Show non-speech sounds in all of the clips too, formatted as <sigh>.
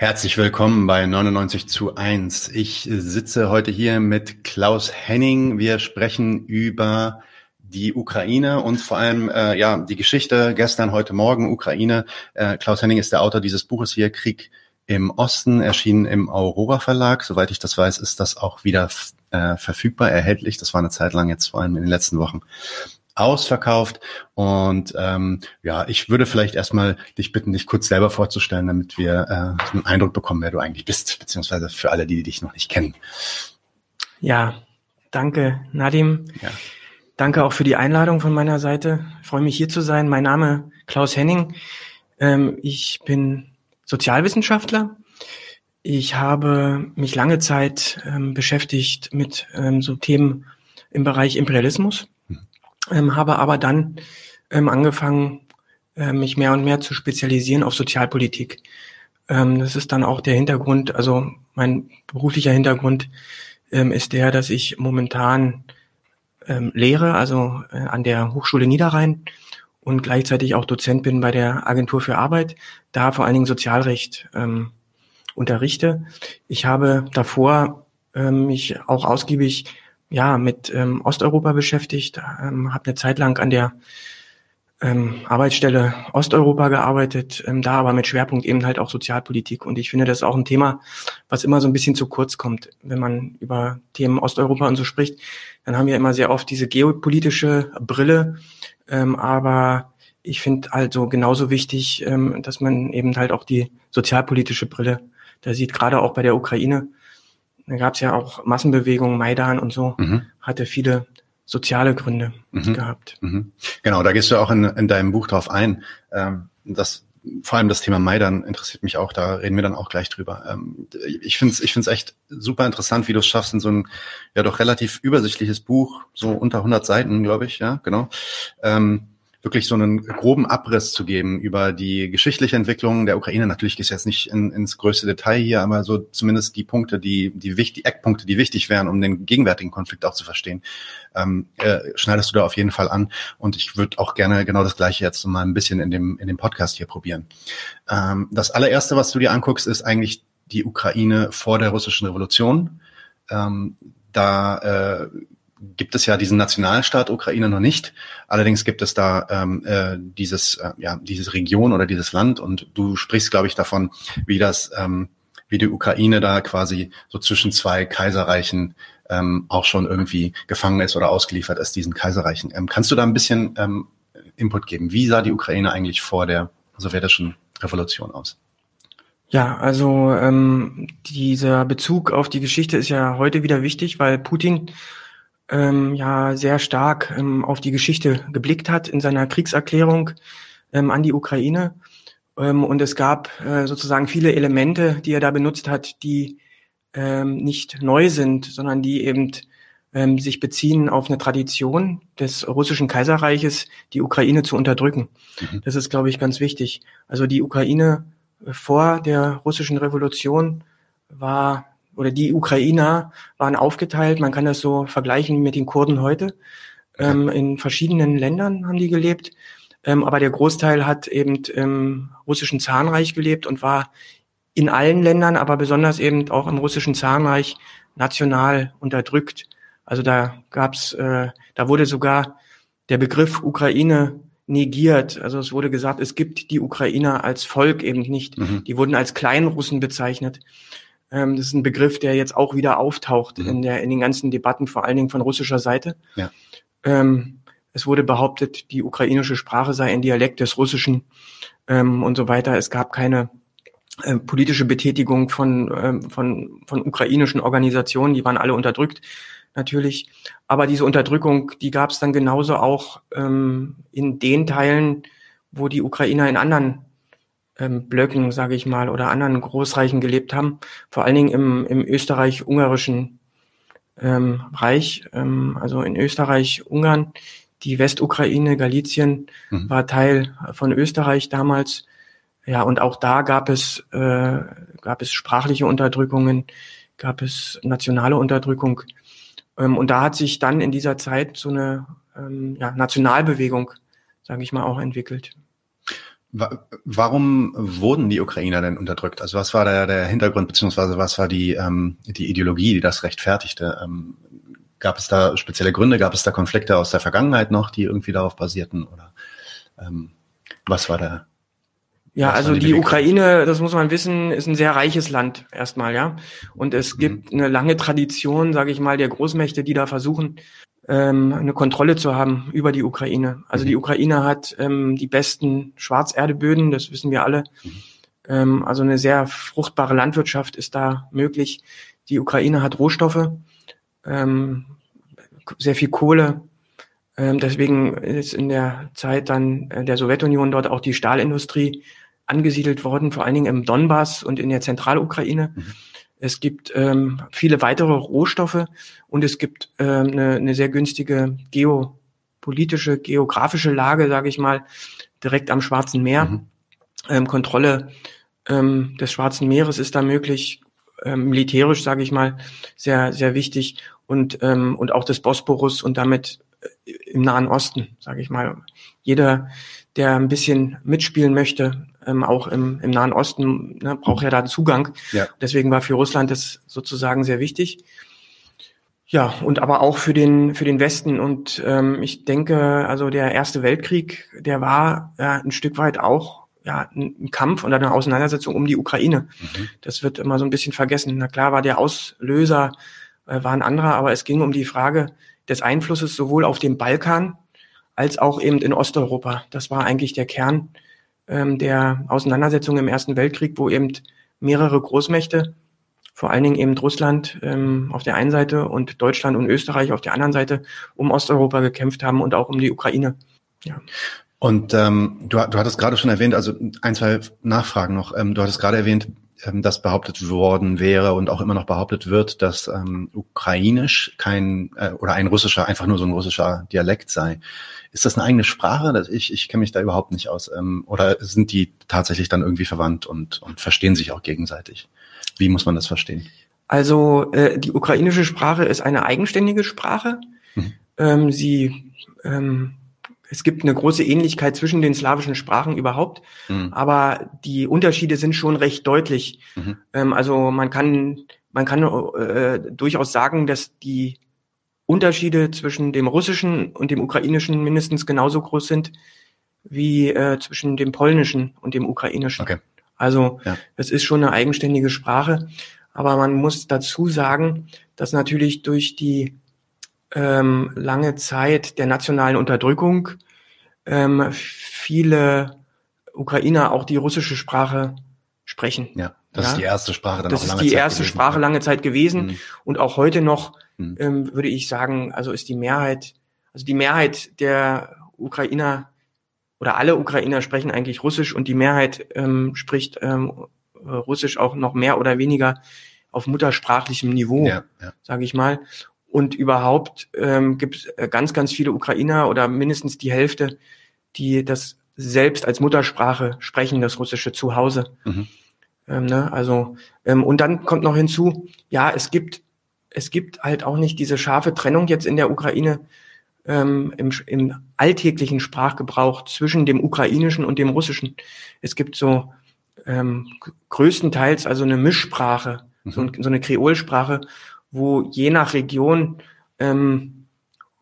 Herzlich willkommen bei 99 zu 1. Ich sitze heute hier mit Klaus Henning. Wir sprechen über die Ukraine und vor allem äh, ja die Geschichte gestern, heute Morgen Ukraine. Äh, Klaus Henning ist der Autor dieses Buches hier Krieg im Osten, erschienen im Aurora Verlag. Soweit ich das weiß, ist das auch wieder äh, verfügbar, erhältlich. Das war eine Zeit lang jetzt vor allem in den letzten Wochen ausverkauft. Und ähm, ja, ich würde vielleicht erstmal dich bitten, dich kurz selber vorzustellen, damit wir äh, einen Eindruck bekommen, wer du eigentlich bist, beziehungsweise für alle, die dich noch nicht kennen. Ja, danke, Nadim. Ja. Danke auch für die Einladung von meiner Seite. Ich freue mich hier zu sein. Mein Name Klaus Henning. Ähm, ich bin Sozialwissenschaftler. Ich habe mich lange Zeit ähm, beschäftigt mit ähm, so Themen im Bereich Imperialismus ähm, habe aber dann ähm, angefangen, äh, mich mehr und mehr zu spezialisieren auf Sozialpolitik. Ähm, das ist dann auch der Hintergrund, also mein beruflicher Hintergrund ähm, ist der, dass ich momentan ähm, lehre, also äh, an der Hochschule Niederrhein und gleichzeitig auch Dozent bin bei der Agentur für Arbeit, da vor allen Dingen Sozialrecht ähm, unterrichte. Ich habe davor ähm, mich auch ausgiebig ja, mit ähm, Osteuropa beschäftigt, ähm, habe eine Zeit lang an der ähm, Arbeitsstelle Osteuropa gearbeitet, ähm, da aber mit Schwerpunkt eben halt auch Sozialpolitik. Und ich finde, das ist auch ein Thema, was immer so ein bisschen zu kurz kommt, wenn man über Themen Osteuropa und so spricht. Dann haben wir immer sehr oft diese geopolitische Brille, ähm, aber ich finde also genauso wichtig, ähm, dass man eben halt auch die sozialpolitische Brille da sieht, gerade auch bei der Ukraine da gab es ja auch Massenbewegungen, Maidan und so, mhm. hatte viele soziale Gründe mhm. gehabt. Mhm. Genau, da gehst du auch in, in deinem Buch drauf ein. Ähm, das vor allem das Thema Maidan interessiert mich auch, da reden wir dann auch gleich drüber. Ähm, ich finde es ich find's echt super interessant, wie du es schaffst, in so ein ja doch relativ übersichtliches Buch, so unter 100 Seiten, glaube ich, ja, genau, ähm, wirklich so einen groben Abriss zu geben über die geschichtliche Entwicklung der Ukraine. Natürlich es jetzt nicht in, ins größte Detail hier, aber so zumindest die Punkte, die, die wichtig, Eckpunkte, die wichtig wären, um den gegenwärtigen Konflikt auch zu verstehen, ähm, äh, schneidest du da auf jeden Fall an. Und ich würde auch gerne genau das Gleiche jetzt mal ein bisschen in dem, in dem Podcast hier probieren. Ähm, das allererste, was du dir anguckst, ist eigentlich die Ukraine vor der russischen Revolution. Ähm, da äh, gibt es ja diesen Nationalstaat Ukraine noch nicht. Allerdings gibt es da ähm, äh, dieses, äh, ja, diese Region oder dieses Land und du sprichst, glaube ich, davon, wie das, ähm, wie die Ukraine da quasi so zwischen zwei Kaiserreichen ähm, auch schon irgendwie gefangen ist oder ausgeliefert ist, diesen Kaiserreichen. Ähm, kannst du da ein bisschen ähm, Input geben? Wie sah die Ukraine eigentlich vor der sowjetischen Revolution aus? Ja, also ähm, dieser Bezug auf die Geschichte ist ja heute wieder wichtig, weil Putin ähm, ja sehr stark ähm, auf die Geschichte geblickt hat in seiner Kriegserklärung ähm, an die Ukraine. Ähm, und es gab äh, sozusagen viele Elemente, die er da benutzt hat, die ähm, nicht neu sind, sondern die eben ähm, sich beziehen auf eine Tradition des russischen Kaiserreiches, die Ukraine zu unterdrücken. Mhm. Das ist, glaube ich, ganz wichtig. Also die Ukraine vor der russischen Revolution war oder die Ukrainer waren aufgeteilt, man kann das so vergleichen mit den Kurden heute. Ähm, in verschiedenen Ländern haben die gelebt, ähm, aber der Großteil hat eben im russischen Zahnreich gelebt und war in allen Ländern, aber besonders eben auch im russischen Zahnreich national unterdrückt. Also da gab's, äh, da wurde sogar der Begriff Ukraine negiert. Also es wurde gesagt, es gibt die Ukrainer als Volk eben nicht. Mhm. Die wurden als Kleinrussen bezeichnet. Ähm, das ist ein Begriff, der jetzt auch wieder auftaucht mhm. in, der, in den ganzen Debatten, vor allen Dingen von russischer Seite. Ja. Ähm, es wurde behauptet, die ukrainische Sprache sei ein Dialekt des Russischen ähm, und so weiter. Es gab keine äh, politische Betätigung von, ähm, von, von ukrainischen Organisationen, die waren alle unterdrückt natürlich. Aber diese Unterdrückung, die gab es dann genauso auch ähm, in den Teilen, wo die Ukrainer in anderen ähm, Blöcken, sage ich mal, oder anderen Großreichen gelebt haben, vor allen Dingen im, im österreich-ungarischen ähm, Reich, ähm, also in Österreich-Ungarn, die Westukraine, Galizien mhm. war Teil von Österreich damals. Ja, und auch da gab es, äh, gab es sprachliche Unterdrückungen, gab es nationale Unterdrückung. Ähm, und da hat sich dann in dieser Zeit so eine ähm, ja, Nationalbewegung, sage ich mal, auch entwickelt. Warum wurden die Ukrainer denn unterdrückt? Also was war der, der Hintergrund, beziehungsweise was war die, ähm, die Ideologie, die das rechtfertigte? Ähm, gab es da spezielle Gründe? Gab es da Konflikte aus der Vergangenheit noch, die irgendwie darauf basierten? Oder ähm, was war der? Ja, also die, die Ukraine, das muss man wissen, ist ein sehr reiches Land erstmal, ja. Und es mhm. gibt eine lange Tradition, sage ich mal, der Großmächte, die da versuchen, ähm, eine Kontrolle zu haben über die Ukraine. Also die mhm. Ukraine hat ähm, die besten Schwarzerdeböden, das wissen wir alle. Mhm. Ähm, also eine sehr fruchtbare Landwirtschaft ist da möglich. Die Ukraine hat Rohstoffe, ähm, sehr viel Kohle. Ähm, deswegen ist in der Zeit dann äh, der Sowjetunion dort auch die Stahlindustrie angesiedelt worden, vor allen Dingen im Donbass und in der Zentralukraine. Mhm. Es gibt ähm, viele weitere Rohstoffe und es gibt ähm, eine, eine sehr günstige geopolitische, geografische Lage, sage ich mal, direkt am Schwarzen Meer. Mhm. Ähm, Kontrolle ähm, des Schwarzen Meeres ist da möglich, ähm, militärisch, sage ich mal, sehr, sehr wichtig und, ähm, und auch des Bosporus und damit äh, im Nahen Osten, sage ich mal. Jeder, der ein bisschen mitspielen möchte, ähm, auch im, im Nahen Osten, ne, braucht ja da Zugang. Ja. Deswegen war für Russland das sozusagen sehr wichtig. Ja, und aber auch für den, für den Westen. Und ähm, ich denke, also der Erste Weltkrieg, der war ja, ein Stück weit auch ja, ein Kampf und eine Auseinandersetzung um die Ukraine. Mhm. Das wird immer so ein bisschen vergessen. Na klar war der Auslöser, äh, war ein anderer, aber es ging um die Frage des Einflusses sowohl auf dem Balkan als auch eben in Osteuropa. Das war eigentlich der Kern ähm, der Auseinandersetzung im Ersten Weltkrieg, wo eben mehrere Großmächte, vor allen Dingen eben Russland ähm, auf der einen Seite und Deutschland und Österreich auf der anderen Seite um Osteuropa gekämpft haben und auch um die Ukraine. Ja. Und ähm, du, du hattest gerade schon erwähnt, also ein, zwei Nachfragen noch. Ähm, du hattest gerade erwähnt, ähm, dass behauptet worden wäre und auch immer noch behauptet wird, dass ähm, Ukrainisch kein äh, oder ein russischer, einfach nur so ein russischer Dialekt sei. Ist das eine eigene Sprache? Ich, ich kenne mich da überhaupt nicht aus. Ähm, oder sind die tatsächlich dann irgendwie verwandt und, und verstehen sich auch gegenseitig? Wie muss man das verstehen? Also äh, die ukrainische Sprache ist eine eigenständige Sprache. Mhm. Ähm, sie ähm, es gibt eine große Ähnlichkeit zwischen den slawischen Sprachen überhaupt, mhm. aber die Unterschiede sind schon recht deutlich. Mhm. Ähm, also man kann man kann äh, durchaus sagen, dass die Unterschiede zwischen dem russischen und dem ukrainischen mindestens genauso groß sind wie äh, zwischen dem polnischen und dem ukrainischen. Okay. Also ja. es ist schon eine eigenständige Sprache, aber man muss dazu sagen, dass natürlich durch die ähm, lange Zeit der nationalen Unterdrückung ähm, viele Ukrainer auch die russische Sprache sprechen. Ja, das ja? ist die erste Sprache dann Das ist die Zeit erste gewesen. Sprache lange Zeit gewesen mhm. und auch heute noch mhm. ähm, würde ich sagen, also ist die Mehrheit, also die Mehrheit der Ukrainer oder alle Ukrainer sprechen eigentlich Russisch und die Mehrheit ähm, spricht ähm, Russisch auch noch mehr oder weniger auf muttersprachlichem Niveau, ja, ja. sage ich mal. Und überhaupt ähm, gibt es äh, ganz, ganz viele Ukrainer oder mindestens die Hälfte, die das selbst als Muttersprache sprechen, das Russische zu Hause. Mhm. Ähm, ne? Also ähm, und dann kommt noch hinzu, ja, es gibt es gibt halt auch nicht diese scharfe Trennung jetzt in der Ukraine ähm, im, im alltäglichen Sprachgebrauch zwischen dem Ukrainischen und dem Russischen. Es gibt so ähm, größtenteils also eine Mischsprache, mhm. so, so, eine Kreolsprache, wo je nach Region ähm,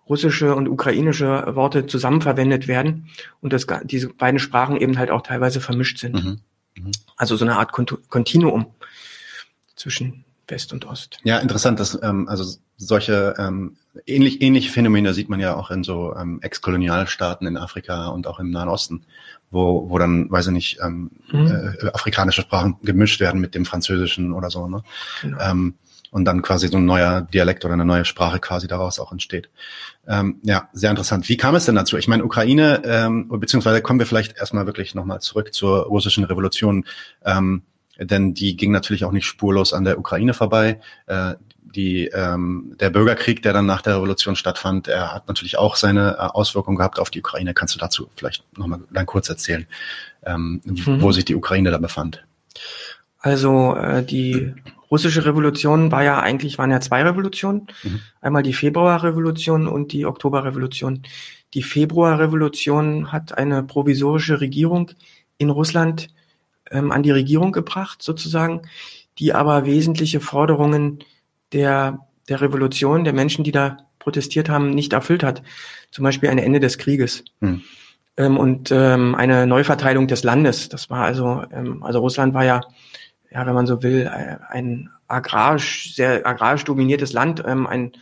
russische und ukrainische Worte zusammenverwendet werden und das, diese beiden Sprachen eben halt auch teilweise vermischt sind. Mhm. Mhm. Also so eine Art Kontinuum zwischen West und Ost. Ja, interessant, dass ähm, also solche ähm, ähnlich, ähnliche Phänomene sieht man ja auch in so ähm, Ex-Kolonialstaaten in Afrika und auch im Nahen Osten, wo, wo dann, weiß ich nicht, ähm, mhm. äh, afrikanische Sprachen gemischt werden mit dem Französischen oder so. Ne? Genau. Ähm, und dann quasi so ein neuer Dialekt oder eine neue Sprache quasi daraus auch entsteht. Ähm, ja, sehr interessant. Wie kam es denn dazu? Ich meine, Ukraine, ähm, beziehungsweise kommen wir vielleicht erstmal wirklich nochmal zurück zur russischen Revolution, ähm, denn die ging natürlich auch nicht spurlos an der Ukraine vorbei. Äh, die, ähm, der Bürgerkrieg, der dann nach der Revolution stattfand, er hat natürlich auch seine äh, Auswirkungen gehabt auf die Ukraine. Kannst du dazu vielleicht nochmal dann kurz erzählen, ähm, mhm. wo sich die Ukraine da befand? Also äh, die russische Revolution war ja eigentlich, waren ja zwei Revolutionen. Mhm. Einmal die Februarrevolution und die Oktoberrevolution. Die Februarrevolution hat eine provisorische Regierung in Russland ähm, an die Regierung gebracht, sozusagen, die aber wesentliche Forderungen der, der Revolution, der Menschen, die da protestiert haben, nicht erfüllt hat. Zum Beispiel ein Ende des Krieges. Hm. Ähm, und ähm, eine Neuverteilung des Landes. Das war also, ähm, also Russland war ja, ja, wenn man so will, äh, ein agrarisch, sehr agrarisch dominiertes Land, ähm, ein,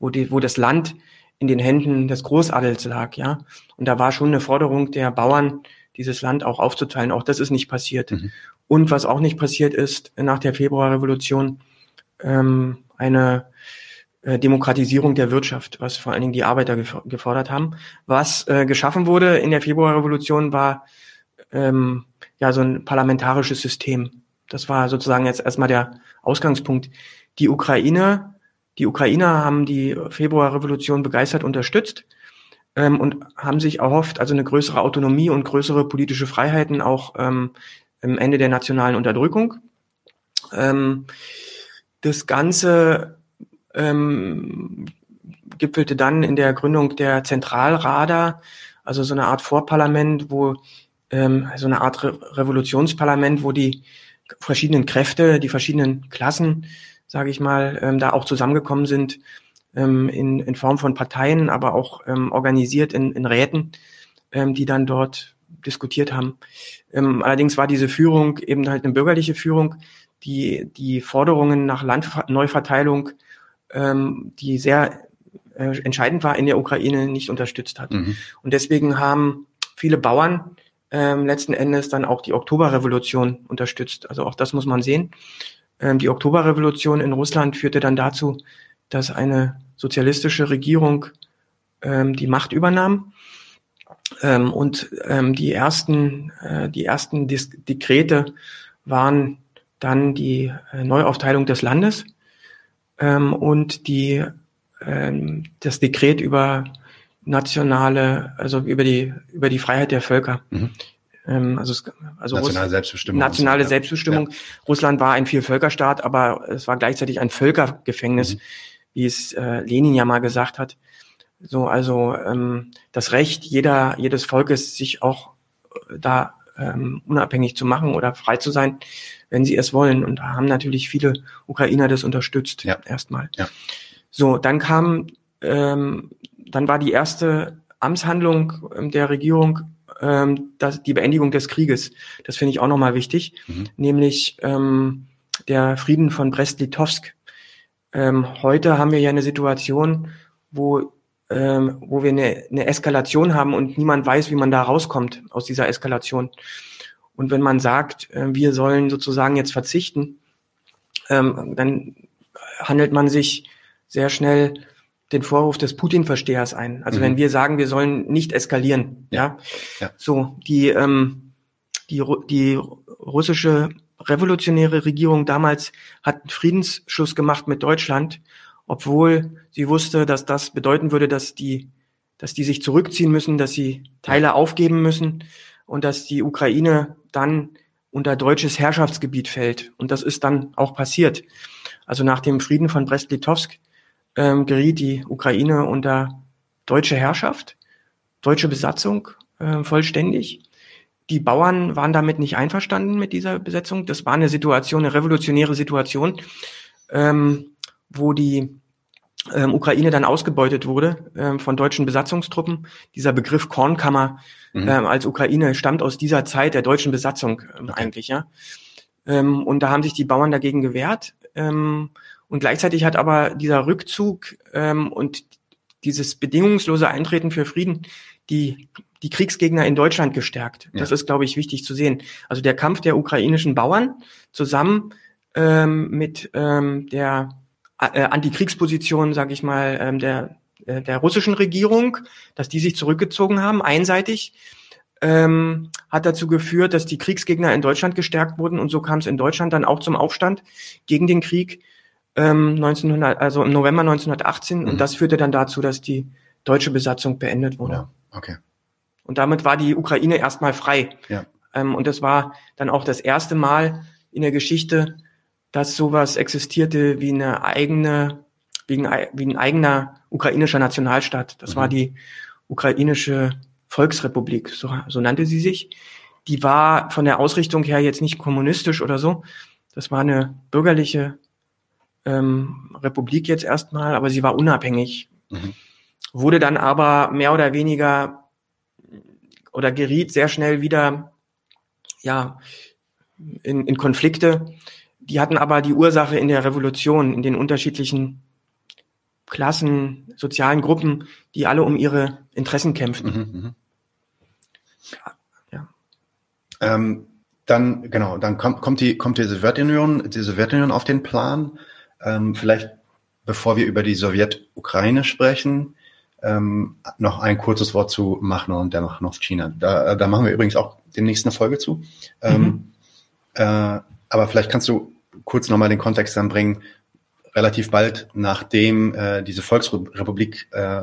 wo, die, wo das Land in den Händen des Großadels lag, ja. Und da war schon eine Forderung der Bauern, dieses Land auch aufzuteilen. Auch das ist nicht passiert. Mhm. Und was auch nicht passiert ist nach der Februarrevolution, ähm, eine äh, Demokratisierung der Wirtschaft, was vor allen Dingen die Arbeiter gefordert haben. Was äh, geschaffen wurde in der Februarrevolution war ähm, ja so ein parlamentarisches System. Das war sozusagen jetzt erstmal der Ausgangspunkt. Die Ukraine, die Ukrainer haben die Februarrevolution begeistert unterstützt ähm, und haben sich erhofft, also eine größere Autonomie und größere politische Freiheiten auch ähm, im Ende der nationalen Unterdrückung. Ähm, das Ganze ähm, gipfelte dann in der Gründung der Zentralrada, also so eine Art Vorparlament, wo ähm, so eine Art Re Revolutionsparlament, wo die verschiedenen Kräfte, die verschiedenen Klassen, sage ich mal, ähm, da auch zusammengekommen sind ähm, in, in Form von Parteien, aber auch ähm, organisiert in, in Räten, ähm, die dann dort diskutiert haben. Ähm, allerdings war diese Führung eben halt eine bürgerliche Führung, die die Forderungen nach Landneuverteilung, ähm, die sehr äh, entscheidend war in der Ukraine, nicht unterstützt hat. Mhm. Und deswegen haben viele Bauern ähm, letzten Endes dann auch die Oktoberrevolution unterstützt. Also auch das muss man sehen. Ähm, die Oktoberrevolution in Russland führte dann dazu, dass eine sozialistische Regierung ähm, die Macht übernahm. Ähm, und ähm, die ersten, äh, die ersten Dis Dekrete waren dann die äh, Neuaufteilung des Landes ähm, und die, ähm, das Dekret über nationale, also über die, über die Freiheit der Völker. Mhm. Ähm, also, es, also nationale Selbstbestimmung. Nationale so, Selbstbestimmung. Ja. Russland war ein Vielvölkerstaat, aber es war gleichzeitig ein Völkergefängnis. Mhm wie es äh, Lenin ja mal gesagt hat. So, also ähm, das Recht jeder, jedes Volkes, sich auch äh, da ähm, unabhängig zu machen oder frei zu sein, wenn sie es wollen. Und da haben natürlich viele Ukrainer das unterstützt, ja. erstmal. Ja. So, dann kam, ähm, dann war die erste Amtshandlung der Regierung ähm, das, die Beendigung des Krieges. Das finde ich auch nochmal wichtig, mhm. nämlich ähm, der Frieden von Brest-Litovsk ähm, heute haben wir ja eine Situation, wo, ähm, wo wir eine, eine Eskalation haben und niemand weiß, wie man da rauskommt aus dieser Eskalation. Und wenn man sagt, äh, wir sollen sozusagen jetzt verzichten, ähm, dann handelt man sich sehr schnell den Vorwurf des Putin-Verstehers ein. Also mhm. wenn wir sagen, wir sollen nicht eskalieren, ja, ja. so die ähm, die die russische revolutionäre Regierung damals hat einen Friedensschluss gemacht mit Deutschland, obwohl sie wusste, dass das bedeuten würde, dass die, dass die sich zurückziehen müssen, dass sie Teile aufgeben müssen und dass die Ukraine dann unter deutsches Herrschaftsgebiet fällt. Und das ist dann auch passiert. Also nach dem Frieden von Brest-Litovsk ähm, geriet die Ukraine unter deutsche Herrschaft, deutsche Besatzung äh, vollständig. Die Bauern waren damit nicht einverstanden mit dieser Besetzung. Das war eine Situation, eine revolutionäre Situation, ähm, wo die ähm, Ukraine dann ausgebeutet wurde ähm, von deutschen Besatzungstruppen. Dieser Begriff Kornkammer mhm. ähm, als Ukraine stammt aus dieser Zeit der deutschen Besatzung ähm, okay. eigentlich, ja. Ähm, und da haben sich die Bauern dagegen gewehrt. Ähm, und gleichzeitig hat aber dieser Rückzug ähm, und dieses bedingungslose Eintreten für Frieden die die Kriegsgegner in Deutschland gestärkt. Ja. Das ist, glaube ich, wichtig zu sehen. Also der Kampf der ukrainischen Bauern zusammen ähm, mit ähm, der äh, Antikriegsposition, sage ich mal, ähm, der, äh, der russischen Regierung, dass die sich zurückgezogen haben, einseitig, ähm, hat dazu geführt, dass die Kriegsgegner in Deutschland gestärkt wurden und so kam es in Deutschland dann auch zum Aufstand gegen den Krieg ähm, 1900, also im November 1918 mhm. und das führte dann dazu, dass die deutsche Besatzung beendet wurde. Ja, okay. Und damit war die Ukraine erstmal frei. Ja. Ähm, und das war dann auch das erste Mal in der Geschichte, dass sowas existierte wie eine eigene, wie ein, wie ein eigener ukrainischer Nationalstaat. Das mhm. war die ukrainische Volksrepublik, so, so nannte sie sich, die war von der Ausrichtung her jetzt nicht kommunistisch oder so. Das war eine bürgerliche ähm, Republik jetzt erstmal, aber sie war unabhängig. Mhm. Wurde dann aber mehr oder weniger oder geriet sehr schnell wieder ja in, in Konflikte. Die hatten aber die Ursache in der Revolution, in den unterschiedlichen Klassen, sozialen Gruppen, die alle um ihre Interessen kämpften. Mhm, mh. ja. Ähm, dann, genau, dann kommt, kommt die, kommt die Sowjetunion, die Sowjetunion auf den Plan. Ähm, vielleicht, bevor wir über die Sowjetukraine sprechen, ähm, noch ein kurzes Wort zu Machno und der Machno-China. Da, da machen wir übrigens auch demnächst eine Folge zu. Ähm, mhm. äh, aber vielleicht kannst du kurz nochmal den Kontext dann bringen, relativ bald nachdem äh, diese Volksrepublik äh,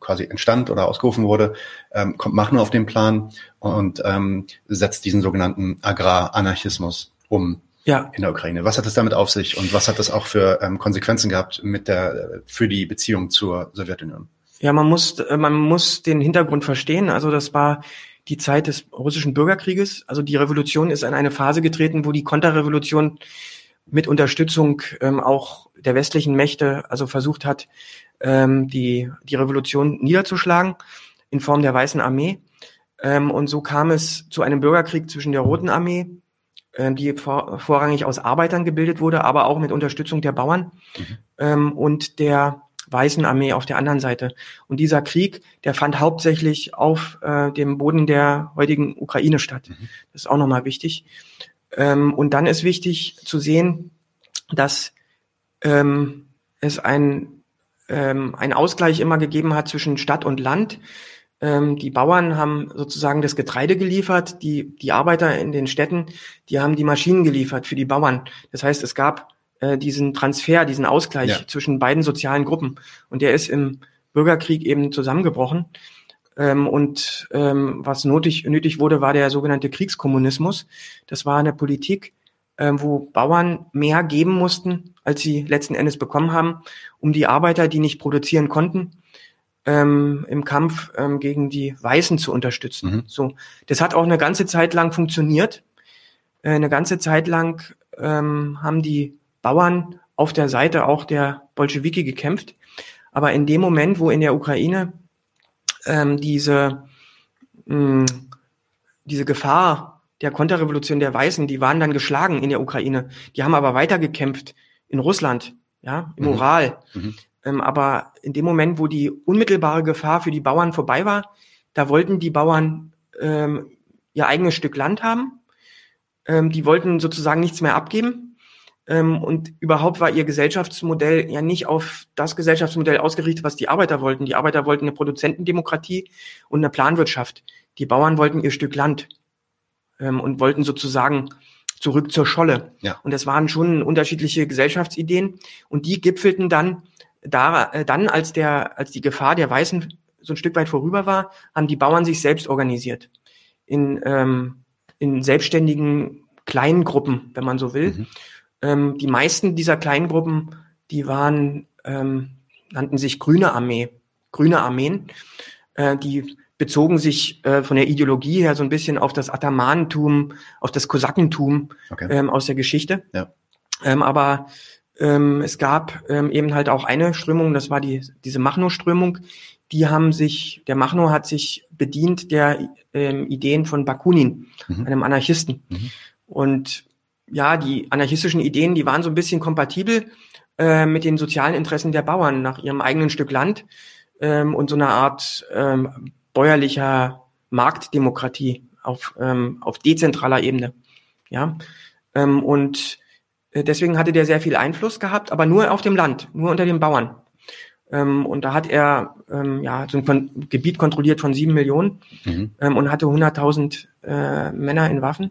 quasi entstand oder ausgerufen wurde, ähm, kommt Machno auf den Plan und ähm, setzt diesen sogenannten Agraranarchismus um ja. in der Ukraine. Was hat es damit auf sich und was hat das auch für ähm, Konsequenzen gehabt mit der für die Beziehung zur Sowjetunion? Ja, man muss äh, man muss den Hintergrund verstehen. Also das war die Zeit des russischen Bürgerkrieges. Also die Revolution ist in eine Phase getreten, wo die Konterrevolution mit Unterstützung ähm, auch der westlichen Mächte also versucht hat, ähm, die, die Revolution niederzuschlagen in Form der Weißen Armee. Ähm, und so kam es zu einem Bürgerkrieg zwischen der Roten Armee, die vor, vorrangig aus Arbeitern gebildet wurde, aber auch mit Unterstützung der Bauern mhm. ähm, und der Weißen Armee auf der anderen Seite. Und dieser Krieg, der fand hauptsächlich auf äh, dem Boden der heutigen Ukraine statt. Mhm. Das ist auch nochmal wichtig. Ähm, und dann ist wichtig zu sehen, dass ähm, es ein, ähm, ein Ausgleich immer gegeben hat zwischen Stadt und Land. Ähm, die Bauern haben sozusagen das Getreide geliefert, die, die Arbeiter in den Städten, die haben die Maschinen geliefert für die Bauern. Das heißt, es gab äh, diesen Transfer, diesen Ausgleich ja. zwischen beiden sozialen Gruppen. Und der ist im Bürgerkrieg eben zusammengebrochen. Ähm, und ähm, was nötig, nötig wurde, war der sogenannte Kriegskommunismus. Das war eine Politik, ähm, wo Bauern mehr geben mussten, als sie letzten Endes bekommen haben, um die Arbeiter, die nicht produzieren konnten, ähm, im Kampf ähm, gegen die Weißen zu unterstützen. Mhm. So, das hat auch eine ganze Zeit lang funktioniert. Äh, eine ganze Zeit lang ähm, haben die Bauern auf der Seite auch der Bolschewiki gekämpft. Aber in dem Moment, wo in der Ukraine ähm, diese, mh, diese Gefahr der Konterrevolution der Weißen, die waren dann geschlagen in der Ukraine. Die haben aber weitergekämpft in Russland, ja, im mhm. Ural. Mhm. Ähm, aber in dem Moment, wo die unmittelbare Gefahr für die Bauern vorbei war, da wollten die Bauern ähm, ihr eigenes Stück Land haben. Ähm, die wollten sozusagen nichts mehr abgeben. Ähm, und überhaupt war ihr Gesellschaftsmodell ja nicht auf das Gesellschaftsmodell ausgerichtet, was die Arbeiter wollten. Die Arbeiter wollten eine Produzentendemokratie und eine Planwirtschaft. Die Bauern wollten ihr Stück Land ähm, und wollten sozusagen zurück zur Scholle. Ja. Und das waren schon unterschiedliche Gesellschaftsideen und die gipfelten dann da, äh, dann, als der, als die Gefahr der Weißen so ein Stück weit vorüber war, haben die Bauern sich selbst organisiert in, ähm, in selbstständigen kleinen Gruppen, wenn man so will. Mhm. Ähm, die meisten dieser kleinen Gruppen, die waren, ähm, nannten sich Grüne Armee, Grüne Armeen. Äh, die bezogen sich äh, von der Ideologie her so ein bisschen auf das Atamanentum, auf das Kosakentum okay. ähm, aus der Geschichte. Ja. Ähm, aber ähm, es gab ähm, eben halt auch eine Strömung, das war die, diese Machno-Strömung. Die haben sich, der Machno hat sich bedient der ähm, Ideen von Bakunin, mhm. einem Anarchisten. Mhm. Und ja, die anarchistischen Ideen, die waren so ein bisschen kompatibel äh, mit den sozialen Interessen der Bauern nach ihrem eigenen Stück Land ähm, und so einer Art ähm, bäuerlicher Marktdemokratie auf, ähm, auf dezentraler Ebene. Ja, ähm, und deswegen hatte der sehr viel Einfluss gehabt, aber nur auf dem Land, nur unter den Bauern. Ähm, und da hat er ähm, ja so ein Kon Gebiet kontrolliert von sieben Millionen mhm. ähm, und hatte 100.000 äh, Männer in Waffen.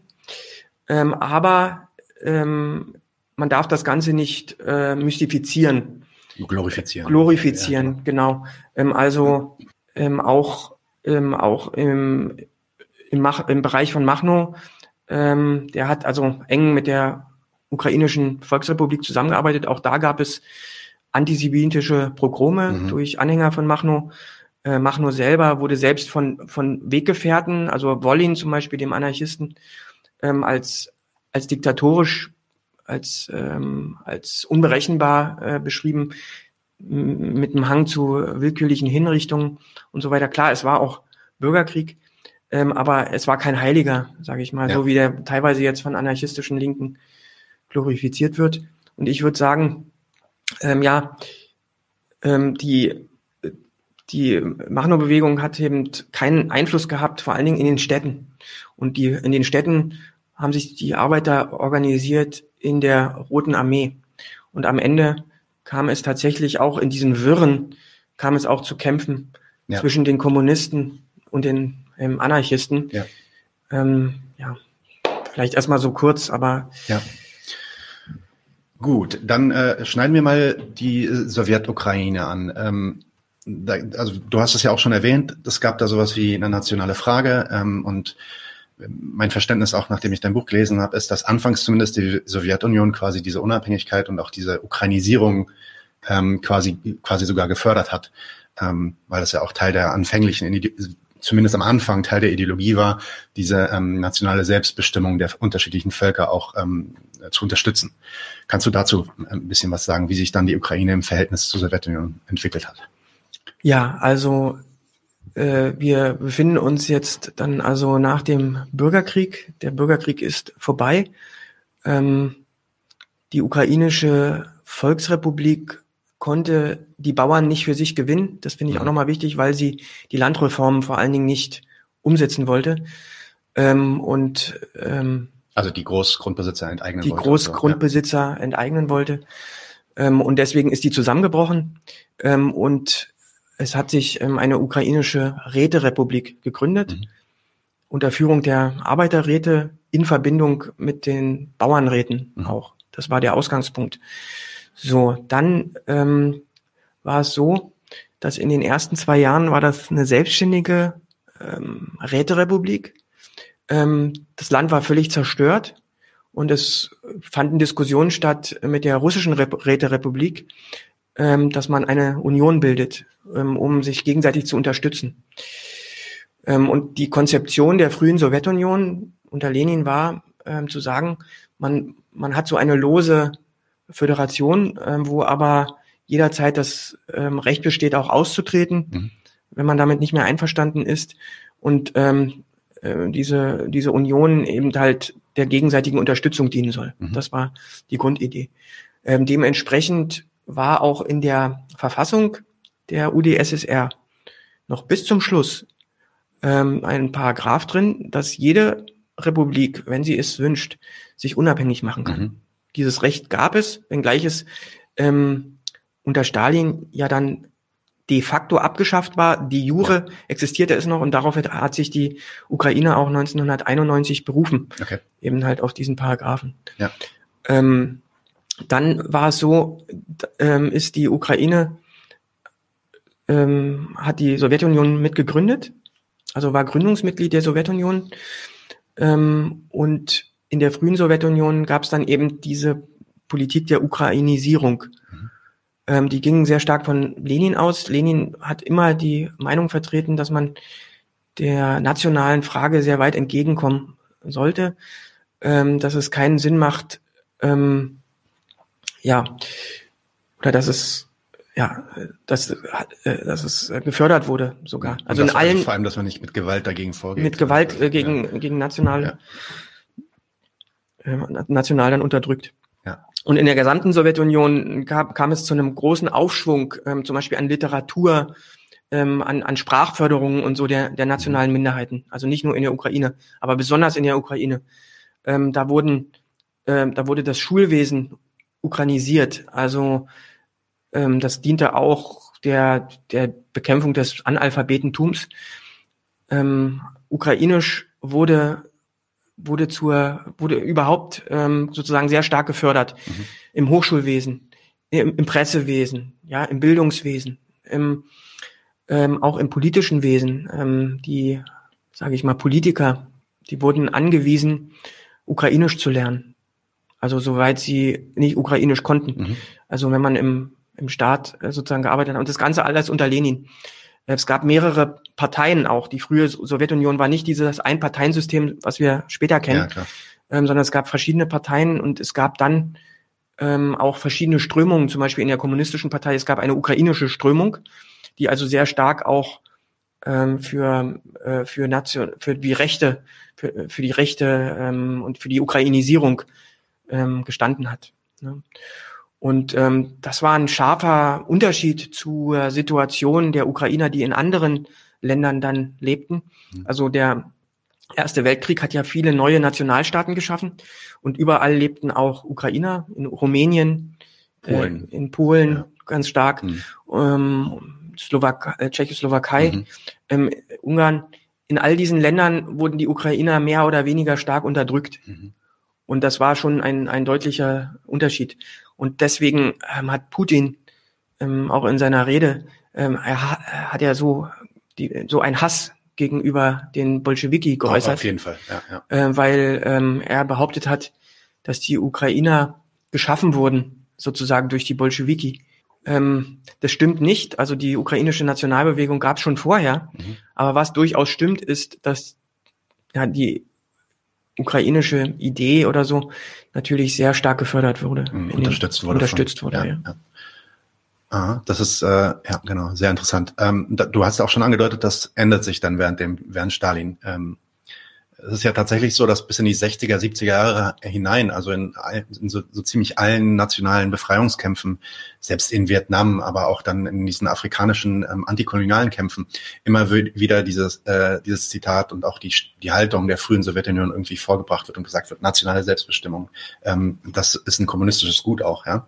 Ähm, aber ähm, man darf das Ganze nicht äh, mystifizieren. Glorifizieren. Glorifizieren, ja, genau. Ähm, also auch, auch im, im, Mach, im Bereich von Machno, der hat also eng mit der ukrainischen Volksrepublik zusammengearbeitet. Auch da gab es antisemitische Progrome mhm. durch Anhänger von Machno. Äh, Machno selber wurde selbst von, von Weggefährten, also Wollin zum Beispiel, dem Anarchisten, ähm, als, als diktatorisch, als, ähm, als unberechenbar äh, beschrieben, mit einem Hang zu willkürlichen Hinrichtungen und so weiter. Klar, es war auch Bürgerkrieg, ähm, aber es war kein Heiliger, sage ich mal, ja. so wie der teilweise jetzt von anarchistischen Linken glorifiziert wird. Und ich würde sagen, ähm, ja, ähm, die die Machno-Bewegung hat eben keinen Einfluss gehabt, vor allen Dingen in den Städten. Und die, in den Städten haben sich die Arbeiter organisiert in der Roten Armee. Und am Ende kam es tatsächlich auch in diesen Wirren, kam es auch zu Kämpfen ja. zwischen den Kommunisten und den ähm, Anarchisten. Ja. Ähm, ja, vielleicht erstmal so kurz, aber. Ja. Gut, dann äh, schneiden wir mal die Sowjetukraine an. Ähm, da, also du hast es ja auch schon erwähnt, es gab da sowas wie eine nationale Frage ähm, und mein Verständnis auch, nachdem ich dein Buch gelesen habe, ist, dass anfangs zumindest die Sowjetunion quasi diese Unabhängigkeit und auch diese Ukrainisierung ähm, quasi quasi sogar gefördert hat, ähm, weil das ja auch Teil der anfänglichen, zumindest am Anfang Teil der Ideologie war, diese ähm, nationale Selbstbestimmung der unterschiedlichen Völker auch ähm, zu unterstützen. Kannst du dazu ein bisschen was sagen, wie sich dann die Ukraine im Verhältnis zur Sowjetunion entwickelt hat? Ja, also äh, wir befinden uns jetzt dann also nach dem Bürgerkrieg. Der Bürgerkrieg ist vorbei. Ähm, die ukrainische Volksrepublik konnte die Bauern nicht für sich gewinnen. Das finde ich auch mhm. nochmal wichtig, weil sie die Landreformen vor allen Dingen nicht umsetzen wollte. Ähm, und ähm, also die Großgrundbesitzer enteignen die wollte. Die Großgrundbesitzer ja. enteignen wollte. Ähm, und deswegen ist die zusammengebrochen. Ähm, und es hat sich ähm, eine ukrainische Räterepublik gegründet mhm. unter Führung der Arbeiterräte in Verbindung mit den Bauernräten mhm. auch. Das war der Ausgangspunkt. So, dann ähm, war es so, dass in den ersten zwei Jahren war das eine selbstständige ähm, Räterepublik. Ähm, das Land war völlig zerstört und es fanden Diskussionen statt mit der russischen Räterepublik, ähm, dass man eine Union bildet, ähm, um sich gegenseitig zu unterstützen. Ähm, und die Konzeption der frühen Sowjetunion unter Lenin war, ähm, zu sagen, man, man hat so eine lose Föderation, ähm, wo aber jederzeit das ähm, Recht besteht, auch auszutreten, mhm. wenn man damit nicht mehr einverstanden ist. Und ähm, äh, diese, diese Union eben halt der gegenseitigen Unterstützung dienen soll. Mhm. Das war die Grundidee. Ähm, dementsprechend war auch in der Verfassung der UdSSR noch bis zum Schluss ähm, ein Paragraph drin, dass jede Republik, wenn sie es wünscht, sich unabhängig machen kann. Mhm. Dieses Recht gab es, wenngleich es ähm, unter Stalin ja dann de facto abgeschafft war. Die Jure ja. existierte es noch und darauf hat sich die Ukraine auch 1991 berufen. Okay. Eben halt auf diesen Paragraphen. Ja. Ähm, dann war es so, ähm, ist die Ukraine, ähm, hat die Sowjetunion mitgegründet, also war Gründungsmitglied der Sowjetunion. Ähm, und in der frühen Sowjetunion gab es dann eben diese Politik der Ukrainisierung. Mhm. Ähm, die ging sehr stark von Lenin aus. Lenin hat immer die Meinung vertreten, dass man der nationalen Frage sehr weit entgegenkommen sollte, ähm, dass es keinen Sinn macht, ähm, ja, oder dass es ja, dass, äh, dass es gefördert wurde sogar. Also in allen vor allem, dass man nicht mit Gewalt dagegen vorgeht. Mit Gewalt äh, gegen ja. gegen national ja. Äh, national dann unterdrückt. Ja. Und in der gesamten Sowjetunion gab, kam es zu einem großen Aufschwung, ähm, zum Beispiel an Literatur, ähm, an, an Sprachförderung und so der, der nationalen Minderheiten. Also nicht nur in der Ukraine, aber besonders in der Ukraine. Ähm, da wurden, ähm, da wurde das Schulwesen ukrainisiert. Also ähm, das diente auch der, der Bekämpfung des Analphabetentums. Ähm, Ukrainisch wurde wurde zur wurde überhaupt ähm, sozusagen sehr stark gefördert mhm. im Hochschulwesen, im, im, Pressewesen, ja, im Bildungswesen, im, ähm, auch im politischen Wesen. Ähm, die, sage ich mal, Politiker, die wurden angewiesen, Ukrainisch zu lernen. Also soweit sie nicht ukrainisch konnten. Mhm. Also wenn man im, im Staat äh, sozusagen gearbeitet hat und das Ganze alles unter Lenin. Es gab mehrere Parteien auch. Die frühe Sowjetunion war nicht dieses Einparteiensystem, was wir später kennen, ja, ähm, sondern es gab verschiedene Parteien und es gab dann ähm, auch verschiedene Strömungen, zum Beispiel in der kommunistischen Partei. Es gab eine ukrainische Strömung, die also sehr stark auch ähm, für, äh, für, Nation, für die Rechte, für, für die Rechte ähm, und für die Ukrainisierung ähm, gestanden hat. Ne? Und ähm, das war ein scharfer Unterschied zur Situation der Ukrainer, die in anderen Ländern dann lebten. Mhm. Also der Erste Weltkrieg hat ja viele neue Nationalstaaten geschaffen und überall lebten auch Ukrainer, in Rumänien, äh, Polen. Äh, in Polen ja. ganz stark, mhm. ähm, Slowak äh, Tschechoslowakei, mhm. ähm, Ungarn. In all diesen Ländern wurden die Ukrainer mehr oder weniger stark unterdrückt. Mhm. Und das war schon ein, ein deutlicher Unterschied. Und deswegen ähm, hat Putin ähm, auch in seiner Rede, ähm, er, er hat ja so, die, so ein Hass gegenüber den Bolschewiki geäußert. Auf jeden Fall, ja. ja. Äh, weil ähm, er behauptet hat, dass die Ukrainer geschaffen wurden, sozusagen durch die Bolschewiki. Ähm, das stimmt nicht. Also die ukrainische Nationalbewegung gab es schon vorher. Mhm. Aber was durchaus stimmt, ist, dass ja, die ukrainische Idee oder so natürlich sehr stark gefördert wurde. Mhm, unterstützt wurde. Unterstützt von, wurde, ja. ja. Ah, das ist äh, ja genau sehr interessant. Ähm, da, du hast auch schon angedeutet, das ändert sich dann während dem während Stalin. Ähm, es ist ja tatsächlich so, dass bis in die 60er, 70er Jahre hinein, also in, in so, so ziemlich allen nationalen Befreiungskämpfen, selbst in Vietnam, aber auch dann in diesen afrikanischen ähm, antikolonialen Kämpfen, immer wieder dieses, äh, dieses Zitat und auch die, die Haltung der frühen Sowjetunion irgendwie vorgebracht wird und gesagt wird, nationale Selbstbestimmung, ähm, das ist ein kommunistisches Gut auch, ja.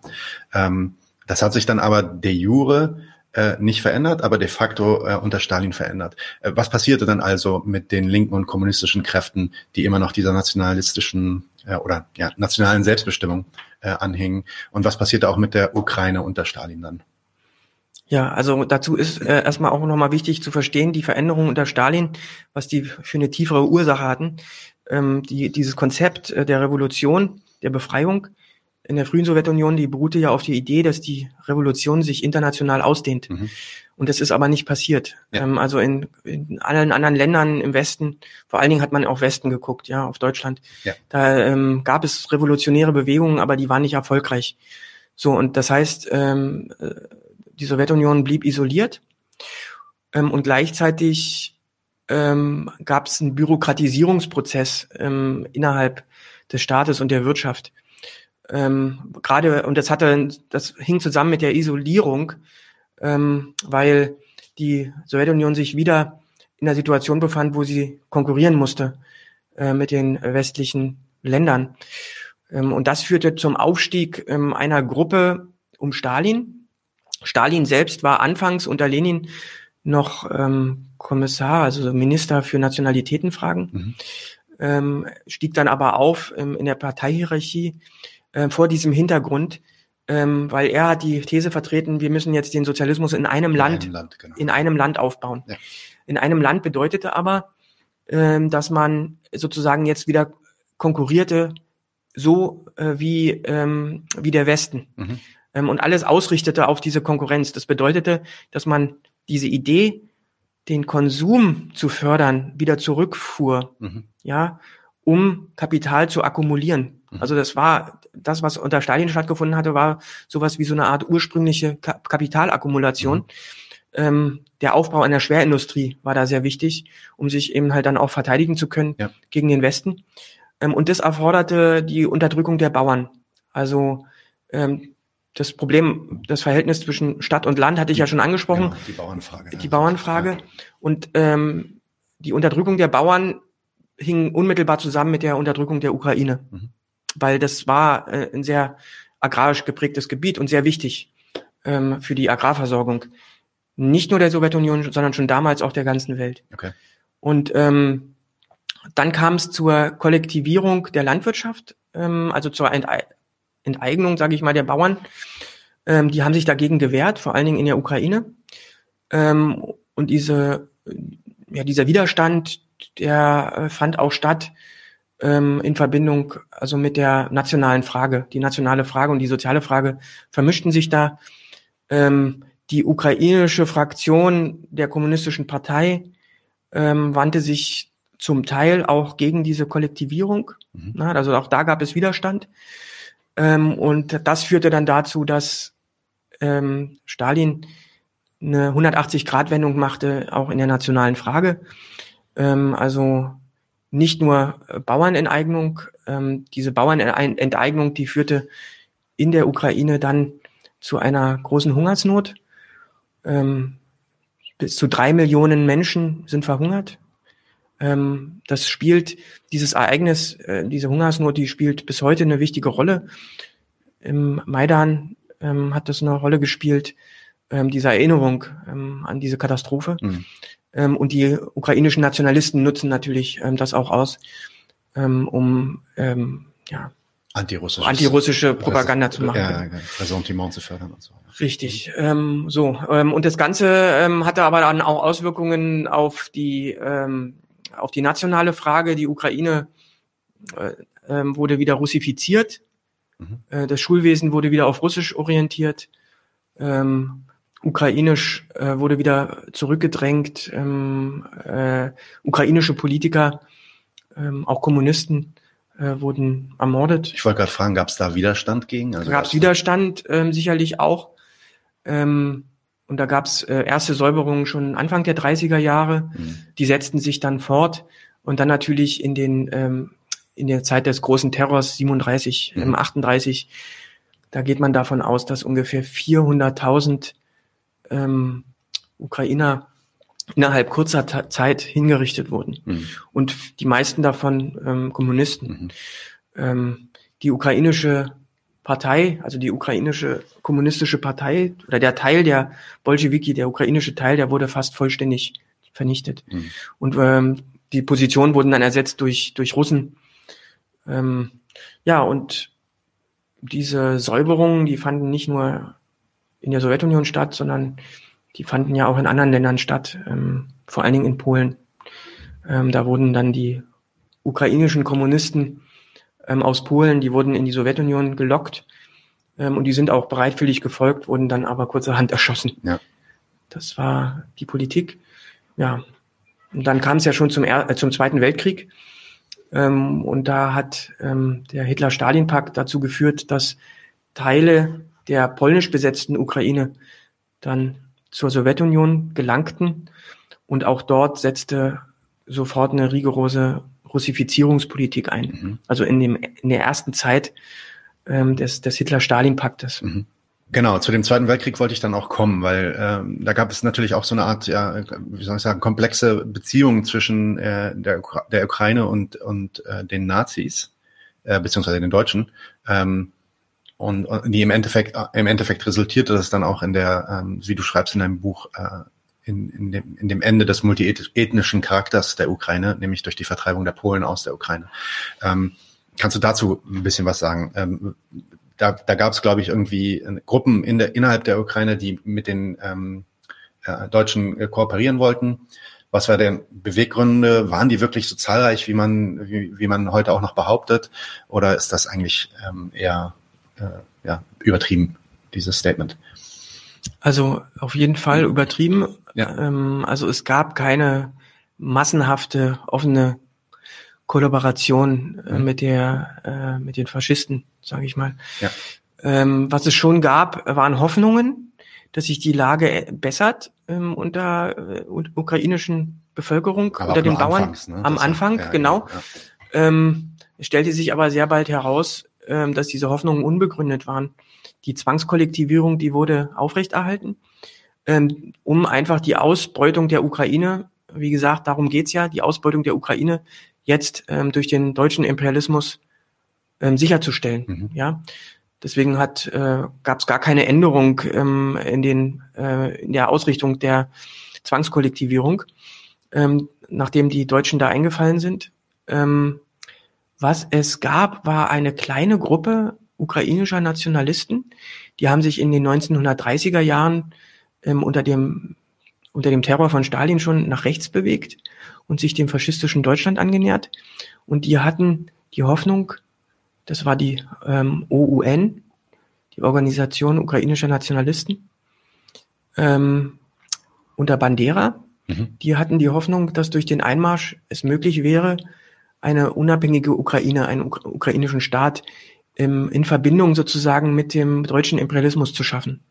Ähm, das hat sich dann aber de jure äh, nicht verändert, aber de facto äh, unter Stalin verändert. Äh, was passierte dann also mit den linken und kommunistischen Kräften, die immer noch dieser nationalistischen äh, oder ja, nationalen Selbstbestimmung äh, anhingen? Und was passierte auch mit der Ukraine unter Stalin dann? Ja, also dazu ist äh, erstmal auch nochmal wichtig zu verstehen, die Veränderungen unter Stalin, was die für eine tiefere Ursache hatten. Ähm, die, dieses Konzept äh, der Revolution, der Befreiung, in der frühen Sowjetunion, die beruhte ja auf die Idee, dass die Revolution sich international ausdehnt. Mhm. Und das ist aber nicht passiert. Ja. Ähm, also in, in allen anderen Ländern im Westen, vor allen Dingen hat man auf Westen geguckt, ja, auf Deutschland. Ja. Da ähm, gab es revolutionäre Bewegungen, aber die waren nicht erfolgreich. So, und das heißt, ähm, äh, die Sowjetunion blieb isoliert ähm, und gleichzeitig ähm, gab es einen Bürokratisierungsprozess ähm, innerhalb des Staates und der Wirtschaft ähm, gerade, und das hatte, das hing zusammen mit der Isolierung, ähm, weil die Sowjetunion sich wieder in der Situation befand, wo sie konkurrieren musste äh, mit den westlichen Ländern. Ähm, und das führte zum Aufstieg ähm, einer Gruppe um Stalin. Stalin selbst war anfangs unter Lenin noch ähm, Kommissar, also Minister für Nationalitätenfragen, mhm. ähm, stieg dann aber auf ähm, in der Parteihierarchie äh, vor diesem Hintergrund, ähm, weil er hat die These vertreten, wir müssen jetzt den Sozialismus in einem in Land, einem Land genau. in einem Land aufbauen. Ja. In einem Land bedeutete aber, ähm, dass man sozusagen jetzt wieder konkurrierte, so äh, wie, ähm, wie der Westen. Mhm. Ähm, und alles ausrichtete auf diese Konkurrenz. Das bedeutete, dass man diese Idee, den Konsum zu fördern, wieder zurückfuhr, mhm. ja, um Kapital zu akkumulieren. Mhm. Also das war das, was unter Stalin stattgefunden hatte, war sowas wie so eine Art ursprüngliche Kapitalakkumulation. Mhm. Ähm, der Aufbau einer Schwerindustrie war da sehr wichtig, um sich eben halt dann auch verteidigen zu können ja. gegen den Westen. Ähm, und das erforderte die Unterdrückung der Bauern. Also ähm, das Problem, das Verhältnis zwischen Stadt und Land hatte ich ja schon angesprochen. Genau, die Bauernfrage. Die Bauernfrage. Ja. Und ähm, die Unterdrückung der Bauern hing unmittelbar zusammen mit der Unterdrückung der Ukraine. Mhm weil das war äh, ein sehr agrarisch geprägtes Gebiet und sehr wichtig ähm, für die Agrarversorgung. Nicht nur der Sowjetunion, sondern schon damals auch der ganzen Welt. Okay. Und ähm, dann kam es zur Kollektivierung der Landwirtschaft, ähm, also zur Entei Enteignung, sage ich mal, der Bauern. Ähm, die haben sich dagegen gewehrt, vor allen Dingen in der Ukraine. Ähm, und diese, ja, dieser Widerstand, der äh, fand auch statt ähm, in Verbindung also mit der nationalen Frage. Die nationale Frage und die soziale Frage vermischten sich da. Ähm, die ukrainische Fraktion der kommunistischen Partei ähm, wandte sich zum Teil auch gegen diese Kollektivierung. Mhm. Na, also auch da gab es Widerstand. Ähm, und das führte dann dazu, dass ähm, Stalin eine 180-Grad-Wendung machte, auch in der nationalen Frage. Ähm, also nicht nur Bauernenteignung, ähm, diese Bauernenteignung, die führte in der Ukraine dann zu einer großen Hungersnot. Ähm, bis zu drei Millionen Menschen sind verhungert. Ähm, das spielt, dieses Ereignis, äh, diese Hungersnot, die spielt bis heute eine wichtige Rolle. Im Maidan ähm, hat das eine Rolle gespielt, ähm, diese Erinnerung ähm, an diese Katastrophe. Mhm. Ähm, und die ukrainischen Nationalisten nutzen natürlich ähm, das auch aus, ähm, um ähm, ja, antirussische, antirussische Propaganda zu machen. Ja, Ressentiment zu fördern und so. Richtig. Ähm, so ähm, und das Ganze ähm, hatte aber dann auch Auswirkungen auf die ähm, auf die nationale Frage. Die Ukraine äh, ähm, wurde wieder russifiziert. Mhm. Äh, das Schulwesen wurde wieder auf Russisch orientiert. Ähm, Ukrainisch äh, wurde wieder zurückgedrängt. Ähm, äh, ukrainische Politiker, ähm, auch Kommunisten, äh, wurden ermordet. Ich wollte gerade fragen, gab es da Widerstand gegen? Also gab es Widerstand ähm, sicherlich auch. Ähm, und da gab es äh, erste Säuberungen schon Anfang der 30er Jahre. Mhm. Die setzten sich dann fort. Und dann natürlich in den ähm, in der Zeit des großen Terrors 37, mhm. 38, da geht man davon aus, dass ungefähr 400.000 ähm, Ukrainer innerhalb kurzer Ta Zeit hingerichtet wurden. Mhm. Und die meisten davon ähm, Kommunisten. Mhm. Ähm, die ukrainische Partei, also die ukrainische kommunistische Partei oder der Teil der Bolschewiki, der ukrainische Teil, der wurde fast vollständig vernichtet. Mhm. Und ähm, die Positionen wurden dann ersetzt durch, durch Russen. Ähm, ja, und diese Säuberungen, die fanden nicht nur in der Sowjetunion statt, sondern die fanden ja auch in anderen Ländern statt, ähm, vor allen Dingen in Polen. Ähm, da wurden dann die ukrainischen Kommunisten ähm, aus Polen, die wurden in die Sowjetunion gelockt ähm, und die sind auch bereitwillig gefolgt, wurden dann aber kurzerhand erschossen. Ja. Das war die Politik. Ja. Und dann kam es ja schon zum, er äh, zum Zweiten Weltkrieg. Ähm, und da hat ähm, der Hitler-Stalin-Pakt dazu geführt, dass Teile der polnisch besetzten Ukraine dann zur Sowjetunion gelangten und auch dort setzte sofort eine rigorose Russifizierungspolitik ein. Mhm. Also in, dem, in der ersten Zeit ähm, des, des Hitler-Stalin-Paktes. Mhm. Genau, zu dem Zweiten Weltkrieg wollte ich dann auch kommen, weil ähm, da gab es natürlich auch so eine Art, ja, wie soll ich sagen, komplexe Beziehung zwischen äh, der, Ukra der Ukraine und, und äh, den Nazis, äh, beziehungsweise den Deutschen. Ähm, und, und die im Endeffekt, im Endeffekt resultierte das dann auch in der, ähm, wie du schreibst in deinem Buch, äh, in, in, dem, in dem Ende des multiethnischen Charakters der Ukraine, nämlich durch die Vertreibung der Polen aus der Ukraine. Ähm, kannst du dazu ein bisschen was sagen? Ähm, da da gab es, glaube ich, irgendwie Gruppen in der, innerhalb der Ukraine, die mit den ähm, äh, Deutschen äh, kooperieren wollten. Was war denn Beweggründe? Waren die wirklich so zahlreich, wie man, wie, wie man heute auch noch behauptet? Oder ist das eigentlich ähm, eher äh, ja, übertrieben, dieses Statement? Also auf jeden Fall übertrieben. Ja. Ähm, also es gab keine massenhafte, offene Kollaboration äh, mhm. mit der äh, mit den Faschisten, sage ich mal. Ja. Ähm, was es schon gab, waren Hoffnungen, dass sich die Lage bessert ähm, unter äh, ukrainischen Bevölkerung, aber unter den Bauern anfangs, ne? am das Anfang, ja, genau. Ja. Ähm, es stellte sich aber sehr bald heraus, ähm, dass diese Hoffnungen unbegründet waren. Die Zwangskollektivierung, die wurde aufrechterhalten, ähm, um einfach die Ausbeutung der Ukraine, wie gesagt, darum geht's ja, die Ausbeutung der Ukraine jetzt ähm, durch den deutschen Imperialismus ähm, sicherzustellen. Mhm. Ja, deswegen hat äh, gab es gar keine Änderung ähm, in den äh, in der Ausrichtung der Zwangskollektivierung, ähm, nachdem die Deutschen da eingefallen sind. Ähm, was es gab, war eine kleine Gruppe ukrainischer Nationalisten. Die haben sich in den 1930er Jahren ähm, unter dem unter dem Terror von Stalin schon nach rechts bewegt und sich dem faschistischen Deutschland angenähert. Und die hatten die Hoffnung, das war die ähm, OUN, die Organisation ukrainischer Nationalisten, ähm, unter Bandera. Mhm. Die hatten die Hoffnung, dass durch den Einmarsch es möglich wäre, eine unabhängige Ukraine, einen ukrainischen Staat im, in Verbindung sozusagen mit dem deutschen Imperialismus zu schaffen.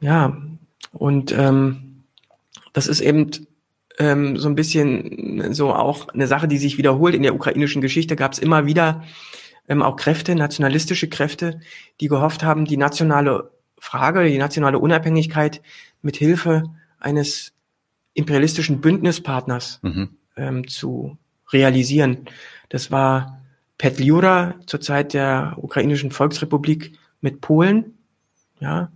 Ja, und ähm, das ist eben ähm, so ein bisschen so auch eine Sache, die sich wiederholt. In der ukrainischen Geschichte gab es immer wieder ähm, auch Kräfte, nationalistische Kräfte, die gehofft haben, die nationale Frage, die nationale Unabhängigkeit mit Hilfe eines imperialistischen Bündnispartners mhm. ähm, zu realisieren. Das war Petliura zur Zeit der ukrainischen Volksrepublik mit Polen, ja.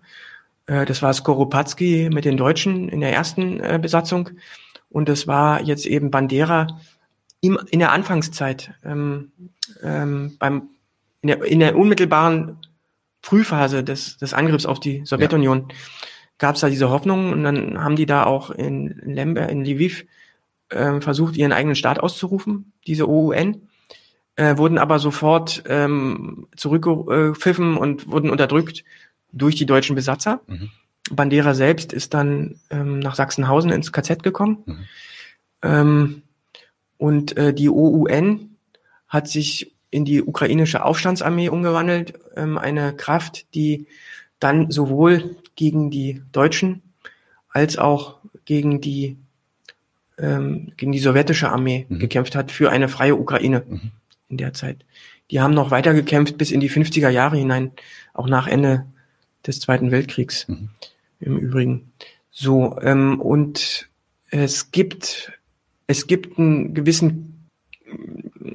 Äh, das war Skoropatski mit den Deutschen in der ersten äh, Besatzung und das war jetzt eben Bandera im, in der Anfangszeit ähm, ähm, beim in der, in der unmittelbaren Frühphase des, des Angriffs auf die Sowjetunion ja. gab es da diese Hoffnung und dann haben die da auch in Lemberg, in Lviv äh, versucht, ihren eigenen Staat auszurufen, diese OUN, äh, wurden aber sofort ähm, zurückgepfiffen und wurden unterdrückt durch die deutschen Besatzer. Mhm. Bandera selbst ist dann ähm, nach Sachsenhausen ins KZ gekommen. Mhm. Ähm, und äh, die OUN hat sich in die ukrainische Aufstandsarmee umgewandelt, ähm, eine Kraft, die dann sowohl gegen die Deutschen als auch gegen die ähm, gegen die sowjetische Armee mhm. gekämpft hat für eine freie Ukraine mhm. in der Zeit. Die haben noch weiter gekämpft bis in die 50er Jahre hinein, auch nach Ende des Zweiten Weltkriegs mhm. im Übrigen. So, ähm, und es gibt, es gibt einen gewissen,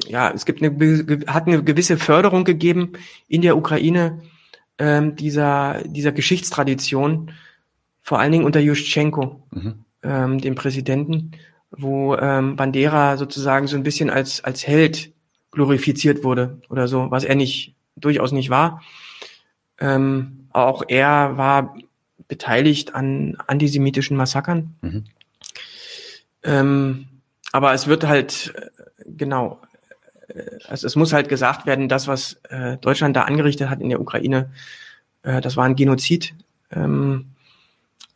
ja, es gibt eine, hat eine gewisse Förderung gegeben in der Ukraine ähm, dieser, dieser Geschichtstradition, vor allen Dingen unter Juschenko, mhm. ähm, dem Präsidenten, wo ähm, Bandera sozusagen so ein bisschen als, als Held glorifiziert wurde oder so, was er nicht, durchaus nicht war. Ähm, auch er war beteiligt an antisemitischen Massakern. Mhm. Ähm, aber es wird halt, äh, genau, also es muss halt gesagt werden, das, was äh, Deutschland da angerichtet hat in der Ukraine, äh, das war ein Genozid. Ähm,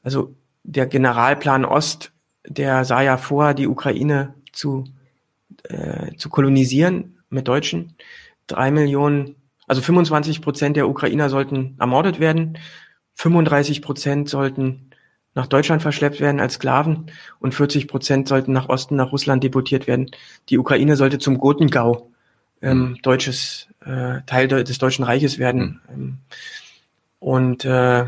also der Generalplan Ost der sah ja vor, die Ukraine zu, äh, zu kolonisieren mit Deutschen. Drei Millionen, also 25 Prozent der Ukrainer sollten ermordet werden, 35 Prozent sollten nach Deutschland verschleppt werden als Sklaven und 40 Prozent sollten nach Osten, nach Russland deportiert werden. Die Ukraine sollte zum Gotengau, ähm, mhm. deutsches äh, Teil des Deutschen Reiches werden. Mhm. Ähm, und äh,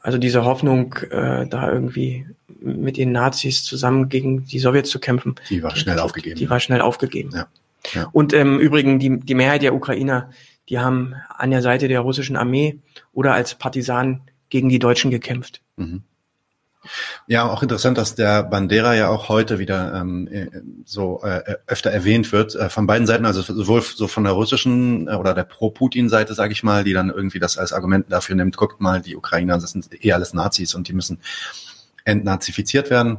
also diese Hoffnung, äh, da irgendwie mit den Nazis zusammen gegen die Sowjets zu kämpfen. Die war schnell aufgegeben. Die war schnell aufgegeben. Ja. ja. Und ähm, übrigens die, die Mehrheit der Ukrainer, die haben an der Seite der russischen Armee oder als Partisanen gegen die Deutschen gekämpft. Mhm. Ja, auch interessant, dass der Bandera ja auch heute wieder ähm, äh, so äh, öfter erwähnt wird äh, von beiden Seiten, also sowohl so von der russischen äh, oder der Pro-Putin-Seite, sage ich mal, die dann irgendwie das als Argument dafür nimmt, guckt mal, die Ukrainer, das sind eh alles Nazis und die müssen entnazifiziert werden.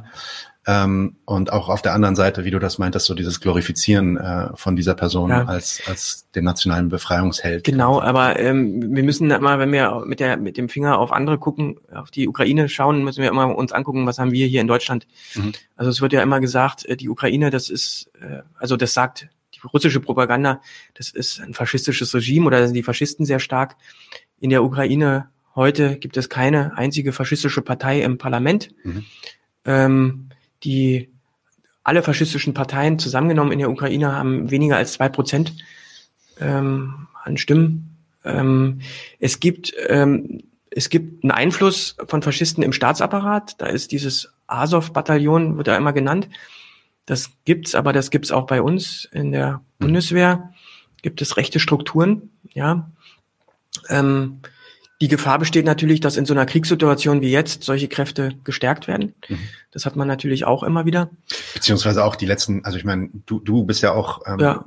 Ähm, und auch auf der anderen Seite, wie du das meintest, so dieses Glorifizieren äh, von dieser Person ja. als, als den nationalen Befreiungsheld. Genau, aber ähm, wir müssen immer, wenn wir mit, der, mit dem Finger auf andere gucken, auf die Ukraine schauen, müssen wir immer uns angucken, was haben wir hier in Deutschland. Mhm. Also es wird ja immer gesagt, äh, die Ukraine, das ist, äh, also das sagt die russische Propaganda, das ist ein faschistisches Regime oder sind die Faschisten sehr stark. In der Ukraine heute gibt es keine einzige faschistische Partei im Parlament. Mhm. Ähm, die alle faschistischen Parteien zusammengenommen in der Ukraine haben weniger als zwei Prozent ähm, an Stimmen. Ähm, es gibt ähm, es gibt einen Einfluss von Faschisten im Staatsapparat. Da ist dieses Azov-Bataillon, wird da immer genannt. Das gibt's, aber das gibt's auch bei uns in der Bundeswehr. Gibt es rechte Strukturen, ja. Ähm, die Gefahr besteht natürlich, dass in so einer Kriegssituation wie jetzt solche Kräfte gestärkt werden. Mhm. Das hat man natürlich auch immer wieder. Beziehungsweise auch die letzten, also ich meine, du, du bist ja auch ähm, ja.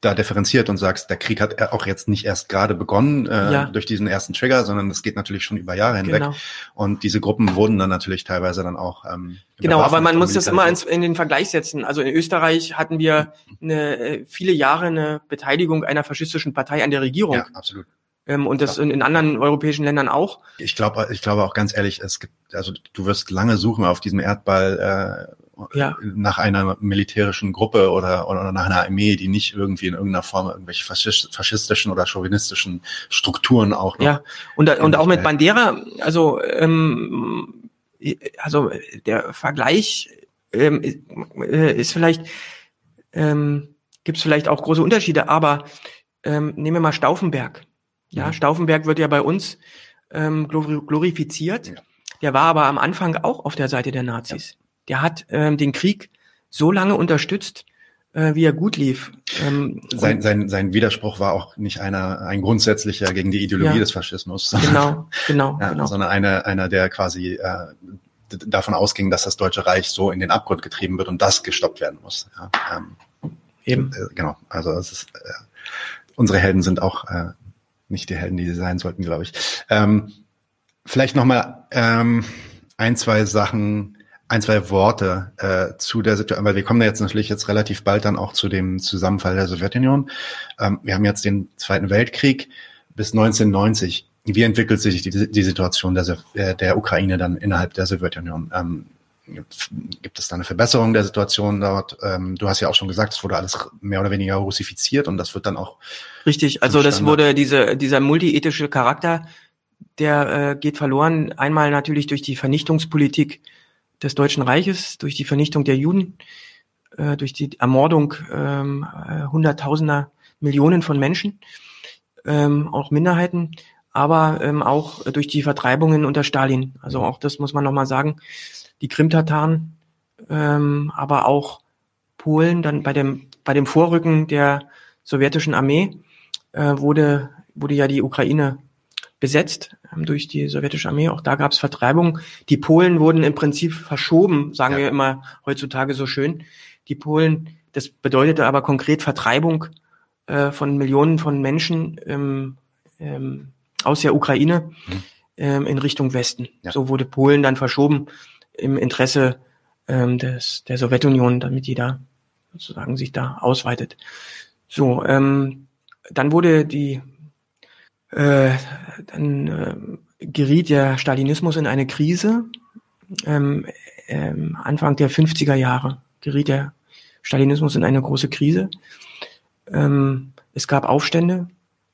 da differenziert und sagst, der Krieg hat auch jetzt nicht erst gerade begonnen äh, ja. durch diesen ersten Trigger, sondern es geht natürlich schon über Jahre hinweg. Genau. Und diese Gruppen wurden dann natürlich teilweise dann auch ähm, Genau, aber man muss das immer ins, in den Vergleich setzen. Also in Österreich hatten wir eine, äh, viele Jahre eine Beteiligung einer faschistischen Partei an der Regierung. Ja, absolut. Ähm, und das in, in anderen europäischen Ländern auch. Ich glaube, ich glaube auch ganz ehrlich, es gibt, also du wirst lange suchen auf diesem Erdball äh, ja. nach einer militärischen Gruppe oder, oder nach einer Armee, die nicht irgendwie in irgendeiner Form irgendwelche faschistischen oder chauvinistischen Strukturen auch noch. Ja, und, und auch mit Bandera, also ähm, also der Vergleich ähm, äh, ist vielleicht, ähm, gibt es vielleicht auch große Unterschiede, aber ähm, nehmen wir mal Stauffenberg. Ja. Stauffenberg wird ja bei uns ähm, glorifiziert. Ja. Der war aber am Anfang auch auf der Seite der Nazis. Ja. Der hat ähm, den Krieg so lange unterstützt, äh, wie er gut lief. Ähm, sein, sein, sein Widerspruch war auch nicht einer ein grundsätzlicher gegen die Ideologie ja. des Faschismus, genau, <laughs> genau, ja, genau. sondern einer, einer, der quasi äh, davon ausging, dass das Deutsche Reich so in den Abgrund getrieben wird und das gestoppt werden muss. Ja, ähm, Eben. Äh, genau. Also es ist, äh, unsere Helden sind auch äh, nicht die Helden, die sie sein sollten, glaube ich. Ähm, vielleicht noch mal ähm, ein, zwei Sachen ein, zwei Worte äh, zu der Situation, weil wir kommen ja jetzt natürlich jetzt relativ bald dann auch zu dem Zusammenfall der Sowjetunion. Ähm, wir haben jetzt den Zweiten Weltkrieg bis 1990. Wie entwickelt sich die, die Situation der, äh, der Ukraine dann innerhalb der Sowjetunion? Ähm, gibt es da eine Verbesserung der Situation dort? Ähm, du hast ja auch schon gesagt, es wurde alles mehr oder weniger russifiziert und das wird dann auch. Richtig, also das wurde diese, dieser multiethische Charakter, der äh, geht verloren. Einmal natürlich durch die Vernichtungspolitik des Deutschen Reiches, durch die Vernichtung der Juden, äh, durch die Ermordung ähm, äh, Hunderttausender, Millionen von Menschen, ähm, auch Minderheiten, aber ähm, auch durch die Vertreibungen unter Stalin. Also auch das muss man nochmal sagen. Die Krimtataren, ähm, aber auch Polen, dann bei dem, bei dem Vorrücken der sowjetischen Armee äh, wurde, wurde ja die Ukraine besetzt ähm, durch die sowjetische Armee. Auch da gab es Vertreibung. Die Polen wurden im Prinzip verschoben, sagen ja. wir immer heutzutage so schön. Die Polen, das bedeutete aber konkret Vertreibung äh, von Millionen von Menschen ähm, ähm, aus der Ukraine ähm, in Richtung Westen. Ja. So wurde Polen dann verschoben im Interesse ähm, des, der Sowjetunion, damit die da sozusagen sich da ausweitet. So, ähm, dann wurde die äh, dann äh, geriet der Stalinismus in eine Krise. Ähm, ähm, Anfang der 50er Jahre geriet der Stalinismus in eine große Krise. Ähm, es gab Aufstände,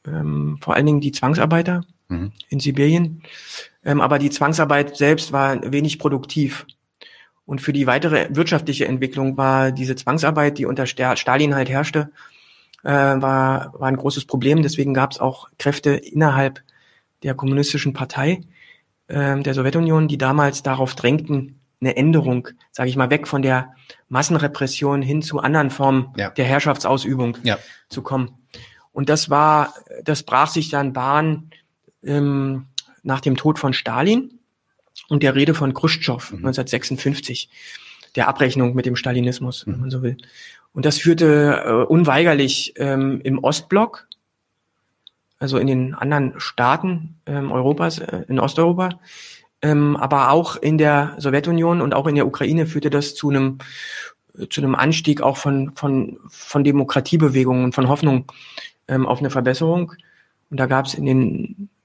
ähm, vor allen Dingen die Zwangsarbeiter mhm. in Sibirien. Ähm, aber die Zwangsarbeit selbst war wenig produktiv. Und für die weitere wirtschaftliche Entwicklung war diese Zwangsarbeit, die unter Stalin halt herrschte, äh, war, war ein großes Problem. Deswegen gab es auch Kräfte innerhalb der kommunistischen Partei äh, der Sowjetunion, die damals darauf drängten, eine Änderung, sage ich mal, weg von der Massenrepression hin zu anderen Formen ja. der Herrschaftsausübung ja. zu kommen. Und das war, das brach sich dann Bahn ähm, nach dem Tod von Stalin und der Rede von Khrushchev mhm. 1956, der Abrechnung mit dem Stalinismus, mhm. wenn man so will. Und das führte äh, unweigerlich ähm, im Ostblock, also in den anderen Staaten ähm, Europas, äh, in Osteuropa, ähm, aber auch in der Sowjetunion und auch in der Ukraine führte das zu einem zu einem Anstieg auch von von von Demokratiebewegungen, von Hoffnung ähm, auf eine Verbesserung. Und da gab es in den äh,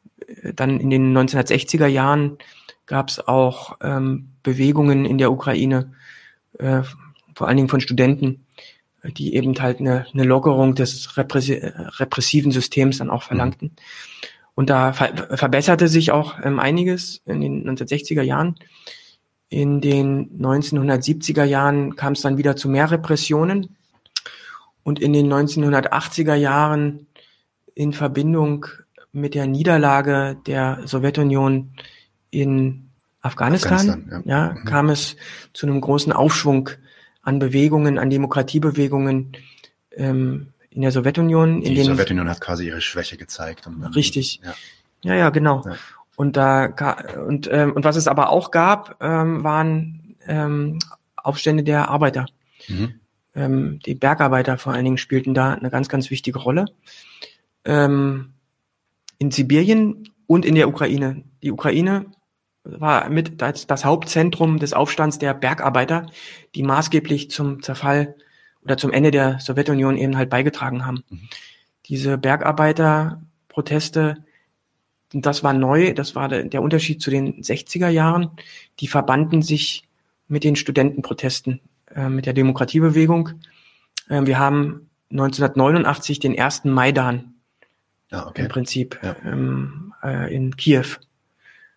dann in den 1960er Jahren gab es auch ähm, Bewegungen in der Ukraine, äh, vor allen Dingen von Studenten, die eben halt eine, eine Lockerung des repressiven Systems dann auch mhm. verlangten. Und da ver verbesserte sich auch ähm, einiges in den 1960er Jahren. In den 1970er Jahren kam es dann wieder zu mehr Repressionen. Und in den 1980er Jahren in Verbindung mit der Niederlage der Sowjetunion in Afghanistan, Afghanistan ja. ja mhm. kam es zu einem großen Aufschwung an Bewegungen, an Demokratiebewegungen ähm, in der Sowjetunion. Die in Sowjetunion hat quasi ihre Schwäche gezeigt. Und, richtig. Ja, ja, ja genau. Ja. Und da und ähm, und was es aber auch gab, ähm, waren ähm, Aufstände der Arbeiter. Mhm. Ähm, die Bergarbeiter vor allen Dingen spielten da eine ganz, ganz wichtige Rolle. Ähm, in Sibirien und in der Ukraine. Die Ukraine war mit das, das Hauptzentrum des Aufstands der Bergarbeiter, die maßgeblich zum Zerfall oder zum Ende der Sowjetunion eben halt beigetragen haben. Mhm. Diese Bergarbeiterproteste das war neu, das war der, der Unterschied zu den 60er Jahren, die verbanden sich mit den Studentenprotesten, äh, mit der Demokratiebewegung. Äh, wir haben 1989 den ersten Maidan Ja, okay. im Prinzip Ja. ähm, äh, in Kiew.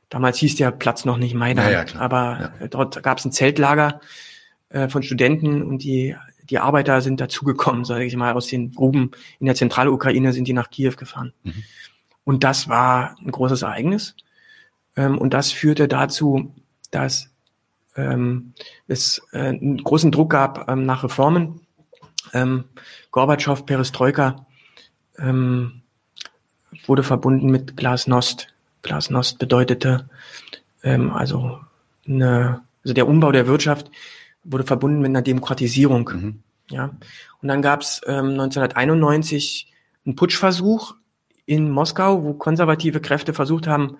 Damals hieß der Platz noch nicht Maidan, Ja, aber äh, dort gab es ein Zeltlager äh, von Studenten und die, die Arbeiter sind dazugekommen, sage ich mal, aus den Gruben in der Zentralukraine sind die nach Kiew gefahren. Mhm. Und das war ein großes Ereignis. Ähm, und das führte dazu, dass ähm, es äh, einen großen Druck gab ähm, nach Reformen. Ähm, Gorbatschow, Perestroika ähm, wurde verbunden mit Glasnost. Glasnost bedeutete ähm, also eine, also der Umbau der Wirtschaft wurde verbunden mit einer Demokratisierung. Mhm. Ja. Und dann gab es ähm, 1991 einen Putschversuch in Moskau, wo konservative Kräfte versucht haben,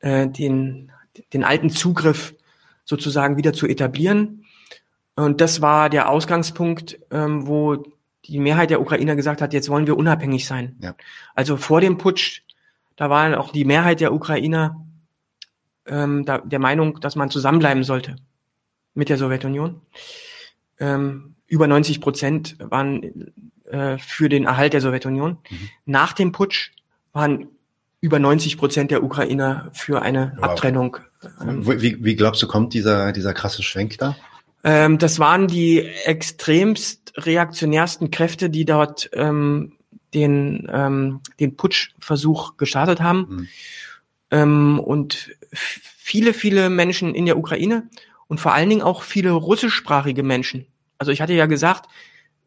äh, den, den alten Zugriff sozusagen wieder zu etablieren. Und das war der Ausgangspunkt, ähm, wo die Mehrheit der Ukrainer gesagt hat, jetzt wollen wir unabhängig sein. Ja. Also vor dem Putsch, da war auch die Mehrheit der Ukrainer ähm, da, der Meinung, dass man zusammenbleiben sollte mit der Sowjetunion. Ähm, über 90 Prozent waren äh, für den Erhalt der Sowjetunion. Mhm. Nach dem Putsch waren über 90 Prozent der Ukrainer für eine Wow. Abtrennung. Ähm, Wie, wie glaubst du, kommt dieser, dieser krasse Schwenk da? Ähm, das waren die extremst reaktionärsten Kräfte, die dort ähm, den, ähm, den Putschversuch gestartet haben. Mhm. Ähm, und viele, viele Menschen in der Ukraine und vor allen Dingen auch viele russischsprachige Menschen. Also ich hatte ja gesagt,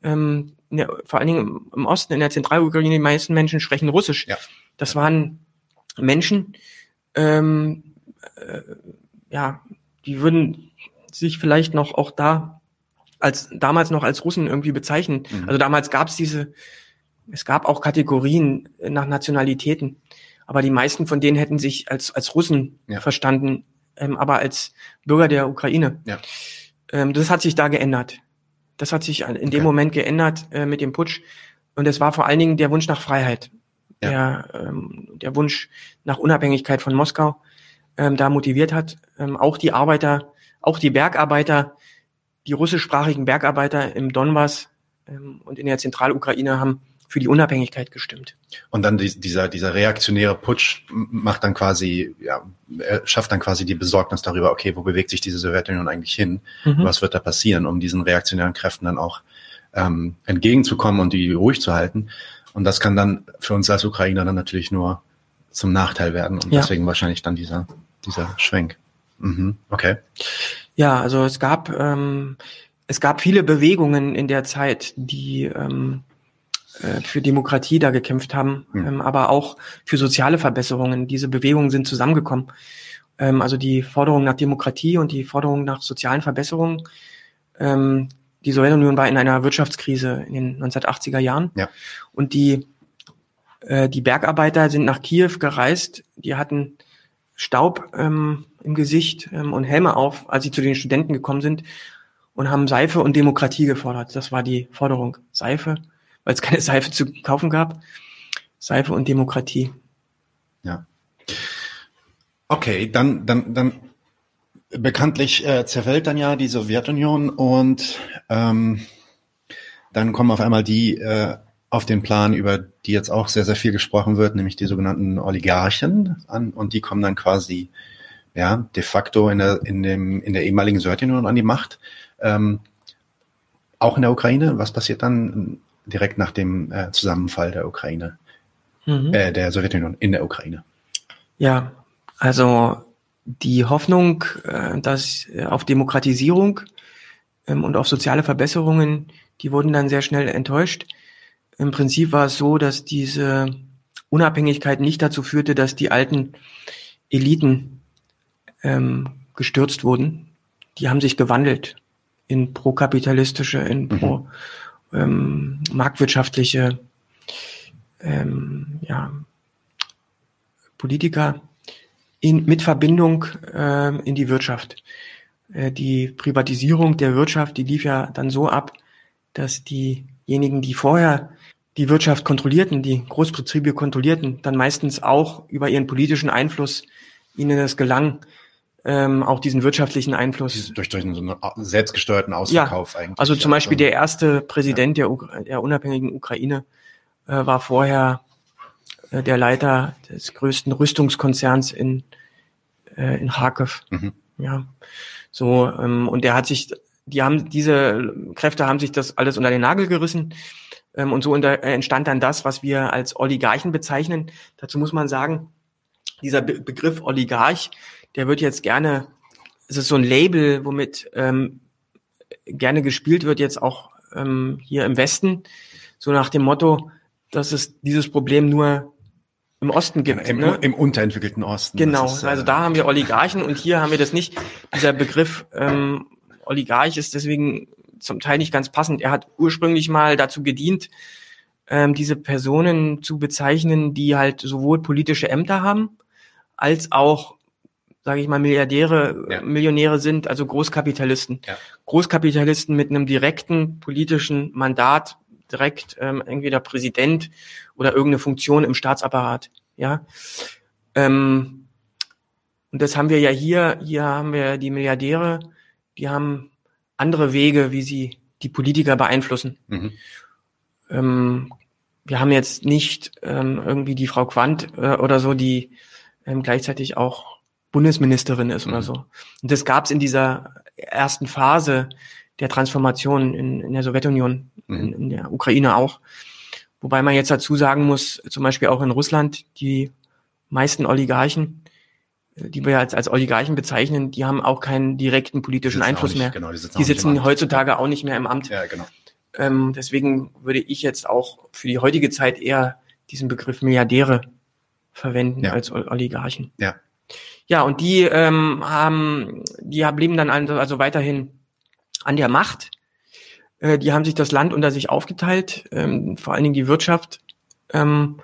ähm, der, vor allen Dingen im- im Osten, in der Zentralukraine, die meisten Menschen sprechen Russisch. Ja. Das waren Menschen, ähm, äh, ja, die würden sich vielleicht noch auch da als damals noch als Russen irgendwie bezeichnen. Mhm. Also damals gab es diese, es gab auch Kategorien nach Nationalitäten, aber die meisten von denen hätten sich als als Russen Ja. verstanden, ähm, aber als Bürger der Ukraine. Ja. Ähm, das hat sich da geändert. Das hat sich in dem Okay. Moment geändert äh, mit dem Putsch und es war vor allen Dingen der Wunsch nach Freiheit, Ja. der ähm, der Wunsch nach Unabhängigkeit von Moskau ähm, da motiviert hat. Ähm, auch die Arbeiter, auch die Bergarbeiter, die russischsprachigen Bergarbeiter im Donbass ähm, und in der Zentralukraine haben für die Unabhängigkeit gestimmt. Und dann die, dieser, dieser reaktionäre Putsch macht dann quasi, ja, er schafft dann quasi die Besorgnis darüber, okay, wo bewegt sich diese Sowjetunion eigentlich hin? Mhm. Was wird da passieren, um diesen reaktionären Kräften dann auch ähm, entgegenzukommen und die ruhig zu halten? Und das kann dann für uns als Ukrainer dann natürlich nur zum Nachteil werden und Ja. deswegen wahrscheinlich dann dieser, dieser Schwenk. Mhm. Okay. Ja, also es gab ähm, es gab viele Bewegungen in der Zeit, die ähm, äh, für Demokratie da gekämpft haben, Hm. ähm, aber auch für soziale Verbesserungen. Diese Bewegungen sind zusammengekommen. Ähm, also die Forderung nach Demokratie und die Forderung nach sozialen Verbesserungen. Ähm, die Sowjetunion war in einer Wirtschaftskrise in den 1980er Jahren. Ja. Und die, äh, die Bergarbeiter sind nach Kiew gereist. Die hatten Staub ähm, im Gesicht ähm, und Helme auf, als sie zu den Studenten gekommen sind und haben Seife und Demokratie gefordert. Das war die Forderung. Seife, weil es keine <laughs> Seife zu kaufen gab. Seife und Demokratie. Ja. Okay, dann, dann, dann bekanntlich äh, zerfällt dann ja die Sowjetunion und ähm, dann kommen auf einmal die äh, auf den Plan, über die jetzt auch sehr, sehr viel gesprochen wird, nämlich die sogenannten Oligarchen an und die kommen dann quasi ja de facto in der, in dem, in der ehemaligen Sowjetunion an die Macht. Ähm, auch in der Ukraine. Was passiert dann direkt nach dem äh, Zusammenfall der Ukraine, Mhm. äh, der Sowjetunion in der Ukraine? Ja, also die Hoffnung, äh, dass äh, auf Demokratisierung ähm, und auf soziale Verbesserungen, die wurden dann sehr schnell enttäuscht. Im Prinzip war es so, dass diese Unabhängigkeit nicht dazu führte, dass die alten Eliten ähm, gestürzt wurden. Die haben sich gewandelt in prokapitalistische, in pro ähm, marktwirtschaftliche ähm, ja, Politiker in, mit Verbindung ähm, in die Wirtschaft. Äh, die Privatisierung der Wirtschaft, die lief ja dann so ab, dass diejenigen, die vorher die Wirtschaft kontrollierten, die Großbetriebe kontrollierten, dann meistens auch über ihren politischen Einfluss ihnen es gelang, ähm, auch diesen wirtschaftlichen Einfluss. Durch, durch einen selbstgesteuerten Ausverkauf ja, eigentlich. Also zum Beispiel der erste Präsident ja. der, der unabhängigen Ukraine äh, war vorher äh, der Leiter des größten Rüstungskonzerns in, äh, in Kharkiv. Mhm. Ja. So, ähm, und der hat sich, die haben, diese Kräfte haben sich das alles unter den Nagel gerissen. Ähm, und so unter, äh, entstand dann das, was wir als Oligarchen bezeichnen. Dazu muss man sagen, dieser Be Begriff Oligarch, der wird jetzt gerne, es ist so ein Label, womit ähm, gerne gespielt wird, jetzt auch ähm, hier im Westen, so nach dem Motto, dass es dieses Problem nur im Osten gibt. Im, ne? im unterentwickelten Osten. Genau, ist, äh, also da haben wir Oligarchen und hier haben wir das nicht. Dieser Begriff ähm, Oligarch ist deswegen zum Teil nicht ganz passend. Er hat ursprünglich mal dazu gedient, ähm, diese Personen zu bezeichnen, die halt sowohl politische Ämter haben, als auch, sage ich mal, Milliardäre, ja. Millionäre sind, also Großkapitalisten. Ja. Großkapitalisten mit einem direkten politischen Mandat, direkt ähm, entweder Präsident oder irgendeine Funktion im Staatsapparat. Ja. Ähm, und das haben wir ja hier. Hier haben wir die Milliardäre, die haben andere Wege, wie sie die Politiker beeinflussen. Mhm. Ähm, wir haben jetzt nicht ähm, irgendwie die Frau Quandt äh, oder so, die ähm, gleichzeitig auch Bundesministerin ist mhm. oder so. Und das gab es in dieser ersten Phase der Transformation in, in der Sowjetunion, mhm. in, in der Ukraine auch. Wobei man jetzt dazu sagen muss, zum Beispiel auch in Russland, die meisten Oligarchen die wir als, als Oligarchen bezeichnen, die haben auch keinen direkten politischen Einfluss nicht, mehr. Genau, die sitzen, die sitzen heutzutage auch nicht mehr im Amt. Ja, genau. Ähm, deswegen würde ich jetzt auch für die heutige Zeit eher diesen Begriff Milliardäre verwenden ja. als Oligarchen. Ja. Ja, und die ähm, haben, die blieben dann also, also weiterhin an der Macht. Äh, die haben sich das Land unter sich aufgeteilt, ähm, vor allen Dingen die Wirtschaft. Ähm,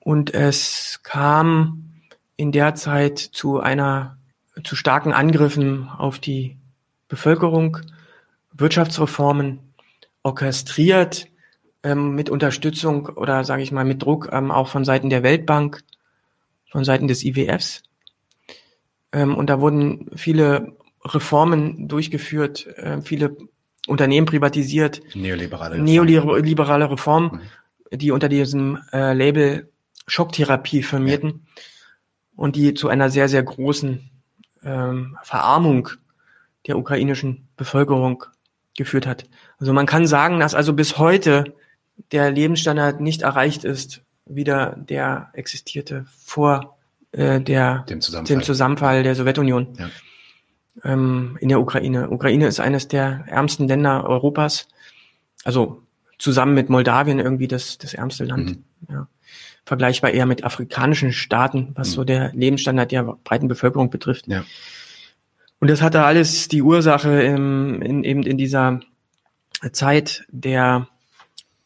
und es kam in der Zeit zu einer, zu starken Angriffen auf die Bevölkerung, Wirtschaftsreformen orchestriert ähm, mit Unterstützung oder sage ich mal mit Druck ähm, auch von Seiten der Weltbank, von Seiten des IWFs. Ähm, und da wurden viele Reformen durchgeführt, äh, viele Unternehmen privatisiert, neoliberale Reformen, neoliberale Reformen mhm. die unter diesem äh, Label Schocktherapie firmierten. Ja und die zu einer sehr, sehr großen ähm, Verarmung der ukrainischen Bevölkerung geführt hat. Also man kann sagen, dass also bis heute der Lebensstandard nicht erreicht ist, wieder der existierte vor äh, der, dem, Zusammenfall. dem Zusammenfall der Sowjetunion ja. ähm, in der Ukraine. Ukraine ist eines der ärmsten Länder Europas, also zusammen mit Moldawien irgendwie das, das ärmste Land. Mhm. Ja vergleichbar eher mit afrikanischen Staaten, was mhm. so der Lebensstandard der breiten Bevölkerung betrifft. Ja. Und das hatte alles die Ursache im, in, eben in dieser Zeit der,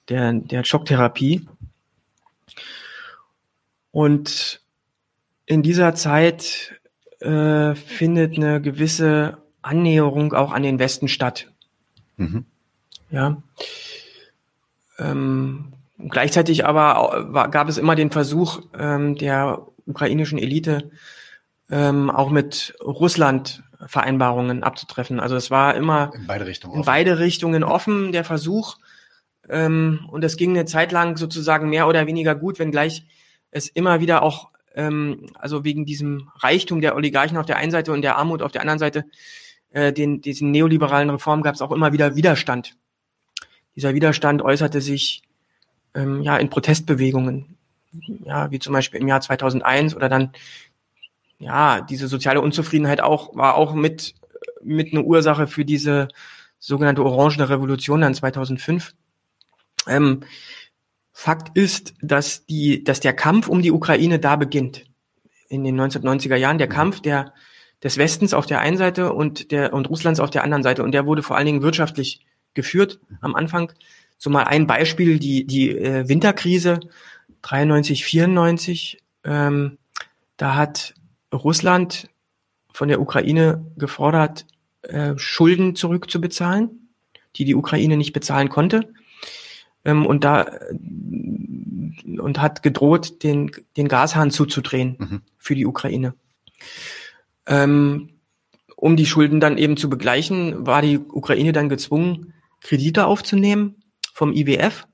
der, der Schocktherapie. Und in dieser Zeit äh, findet eine gewisse Annäherung auch an den Westen statt. Mhm. Ja. Ähm, Gleichzeitig aber war, gab es immer den Versuch ähm, der ukrainischen Elite, ähm, auch mit Russland Vereinbarungen abzutreffen. Also es war immer in beide Richtungen, in beide Richtungen offen der Versuch. Ähm, und es ging eine Zeit lang sozusagen mehr oder weniger gut, wenngleich es immer wieder auch, ähm, also wegen diesem Reichtum der Oligarchen auf der einen Seite und der Armut auf der anderen Seite, äh, den, diesen neoliberalen Reformen gab es auch immer wieder Widerstand. Dieser Widerstand äußerte sich ähm, ja, in Protestbewegungen, ja, wie zum Beispiel im Jahr 2001 oder dann, ja, diese soziale Unzufriedenheit auch, war auch mit, mit eine Ursache für diese sogenannte Orangene Revolution dann 2005. Ähm, Fakt ist, dass die, dass der Kampf um die Ukraine da beginnt. In den 1990er Jahren, der mhm. Kampf der, des Westens auf der einen Seite und der, und Russlands auf der anderen Seite. Und der wurde vor allen Dingen wirtschaftlich geführt am Anfang. So mal ein Beispiel, die, die äh, Winterkrise 93, 94, ähm, da hat Russland von der Ukraine gefordert, äh, Schulden zurückzubezahlen, die die Ukraine nicht bezahlen konnte. Ähm, und da und hat gedroht, den, den Gashahn zuzudrehen mhm. für die Ukraine. Ähm, um die Schulden dann eben zu begleichen, war die Ukraine dann gezwungen, Kredite aufzunehmen vom IWF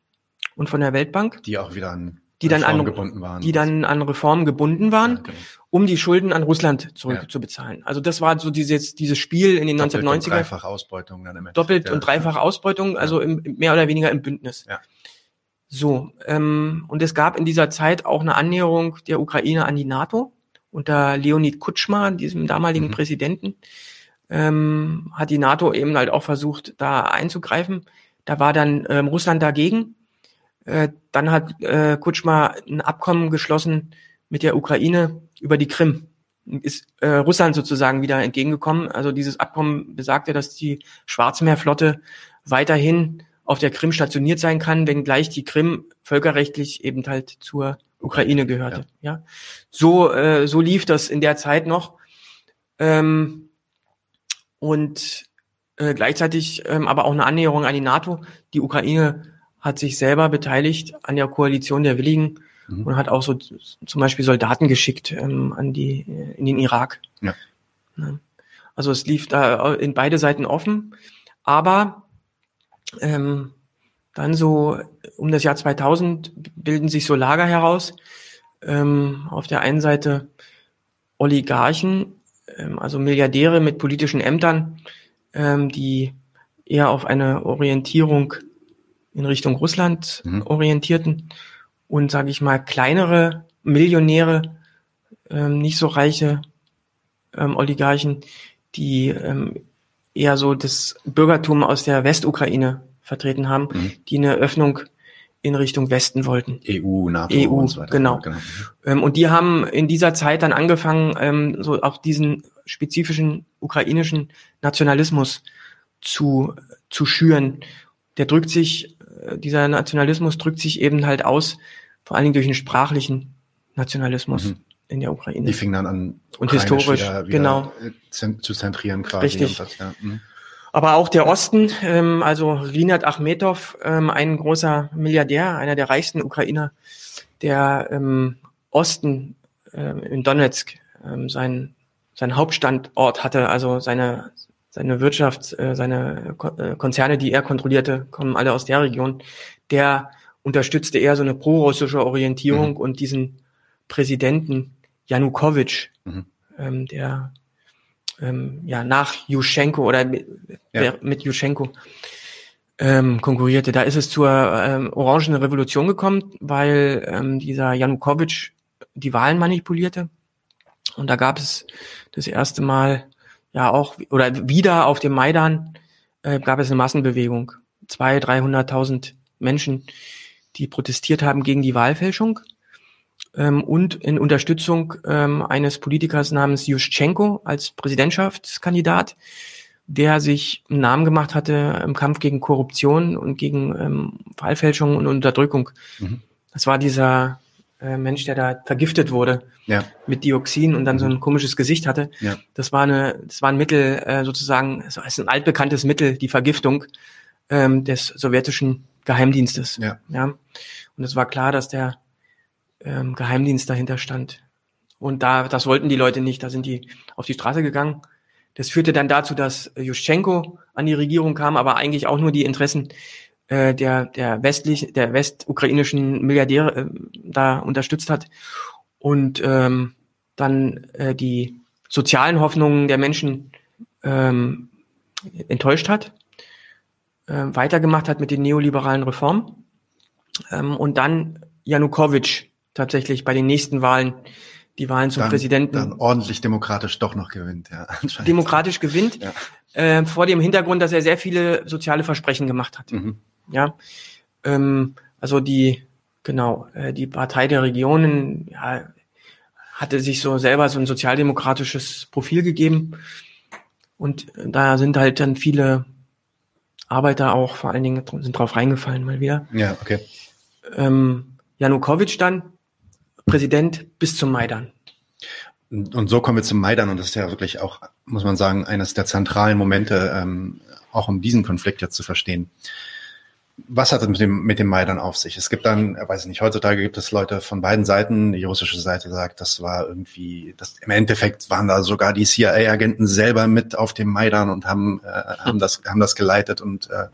und von der Weltbank. Die auch wieder an die dann an, gebunden waren. Die dann an Reformen gebunden waren, ja, genau. Um die Schulden an Russland zurückzubezahlen. Ja. Also das war so dieses, dieses Spiel in den Doppelt 1990er. Und dreifach Ausbeutung dann im. Doppelt ja. und dreifach Ausbeutung, also im, mehr oder weniger im Bündnis. Ja. So, ähm, und es gab in dieser Zeit auch eine Annäherung der Ukraine an die NATO unter Leonid Kutschma, diesem damaligen mhm. Präsidenten. Ähm, hat die NATO eben halt auch versucht, da einzugreifen. Da war dann ähm, Russland dagegen. Äh, dann hat äh, Kutschma ein Abkommen geschlossen mit der Ukraine über die Krim. Ist äh, Russland sozusagen wieder entgegengekommen. Also dieses Abkommen besagte, dass die Schwarzmeerflotte weiterhin auf der Krim stationiert sein kann, wenngleich die Krim völkerrechtlich eben halt zur Ukraine gehörte. Ja, ja. so äh, so lief das in der Zeit noch ähm, und äh, gleichzeitig ähm, aber auch eine Annäherung an die NATO. Die Ukraine hat sich selber beteiligt an der Koalition der Willigen mhm. und hat auch so zum Beispiel Soldaten geschickt ähm, an die äh, in den Irak. Ja. ja. Also es lief da in beide Seiten offen, aber ähm, dann so um das Jahr 2000 bilden sich so Lager heraus. Ähm, auf der einen Seite Oligarchen, ähm, also Milliardäre mit politischen Ämtern, ähm, die eher auf eine Orientierung in Richtung Russland mhm. orientierten und, sage ich mal, kleinere Millionäre, ähm, nicht so reiche ähm, Oligarchen, die ähm, eher so das Bürgertum aus der Westukraine vertreten haben, mhm. die eine Öffnung in Richtung Westen wollten. EU, NATO EU, und so weiter. Genau. genau. Ähm, und die haben in dieser Zeit dann angefangen, ähm, so auch diesen spezifischen ukrainischen Nationalismus zu, zu schüren. Der drückt sich, dieser Nationalismus drückt sich eben halt aus, vor allen Dingen durch einen sprachlichen Nationalismus mhm. in der Ukraine. Die fingen dann an, und historisch, wieder, wieder genau. zu zentrieren quasi. Richtig. Das, ja. mhm. Aber auch der Osten, ähm, also Rinat Achmetov, ähm, ein großer Milliardär, einer der reichsten Ukrainer, der ähm, Osten ähm, in Donetsk ähm, sein, sein Hauptstandort hatte, also seine, seine Wirtschaft, äh, seine äh, Konzerne, die er kontrollierte, kommen alle aus der Region. Der unterstützte eher so eine pro-russische Orientierung mhm. und diesen Präsidenten Janukowitsch, mhm. ähm, der ähm, ja, nach Juschenko oder mit, ja. mit Juschenko ähm, konkurrierte. Da ist es zur ähm, Orangenen Revolution gekommen, weil ähm, dieser Janukowitsch die Wahlen manipulierte. Und da gab es das erste Mal ja auch oder wieder auf dem Maidan äh, gab es eine Massenbewegung. Zwei, dreihunderttausend Menschen, die protestiert haben gegen die Wahlfälschung ähm, und in Unterstützung ähm, eines Politikers namens Juschenko als Präsidentschaftskandidat, der sich einen Namen gemacht hatte im Kampf gegen Korruption und gegen ähm, Wahlfälschung und Unterdrückung. Mhm. Das war dieser äh, Mensch, der da vergiftet wurde ja. mit Dioxin und dann mhm. so ein komisches Gesicht hatte. Ja. Das war eine, das war ein Mittel äh, sozusagen, es ist ein altbekanntes Mittel, die Vergiftung ähm, des sowjetischen Geheimdienstes. Ja. ja. Und es war klar, dass der ähm, Geheimdienst dahinter stand. Und da, das wollten die Leute nicht, da sind die auf die Straße gegangen. Das führte dann dazu, dass Juschenko an die Regierung kam, aber eigentlich auch nur die Interessen äh, der, der westlich, der westukrainischen Milliardäre äh, da unterstützt hat. Und ähm, dann äh, die sozialen Hoffnungen der Menschen ähm, enttäuscht hat, äh, weitergemacht hat mit den neoliberalen Reformen ähm, und dann Janukowitsch tatsächlich bei den nächsten Wahlen die Wahlen zum dann, Präsidenten dann ordentlich demokratisch doch noch gewinnt, ja. Demokratisch gewinnt, ja. äh, vor dem Hintergrund, dass er sehr viele soziale Versprechen gemacht hat. Mhm. Ja, ähm, also die genau äh, die Partei der Regionen ja, hatte sich so selber so ein sozialdemokratisches Profil gegeben und da sind halt dann viele Arbeiter auch vor allen Dingen sind drauf reingefallen mal wieder. Ja, okay. Ähm, Janukowitsch dann Präsident bis zum Maidan. Und so kommen wir zum Maidan und das ist ja wirklich auch, muss man sagen, eines der zentralen Momente, ähm, auch um diesen Konflikt jetzt zu verstehen. Was hat es mit dem, mit dem Maidan auf sich? Es gibt dann, weiß ich nicht, heutzutage gibt es Leute von beiden Seiten. Die russische Seite sagt, das war irgendwie, das, im Endeffekt waren da sogar die CIA-Agenten selber mit auf dem Maidan und haben, äh, haben das, haben das geleitet und äh,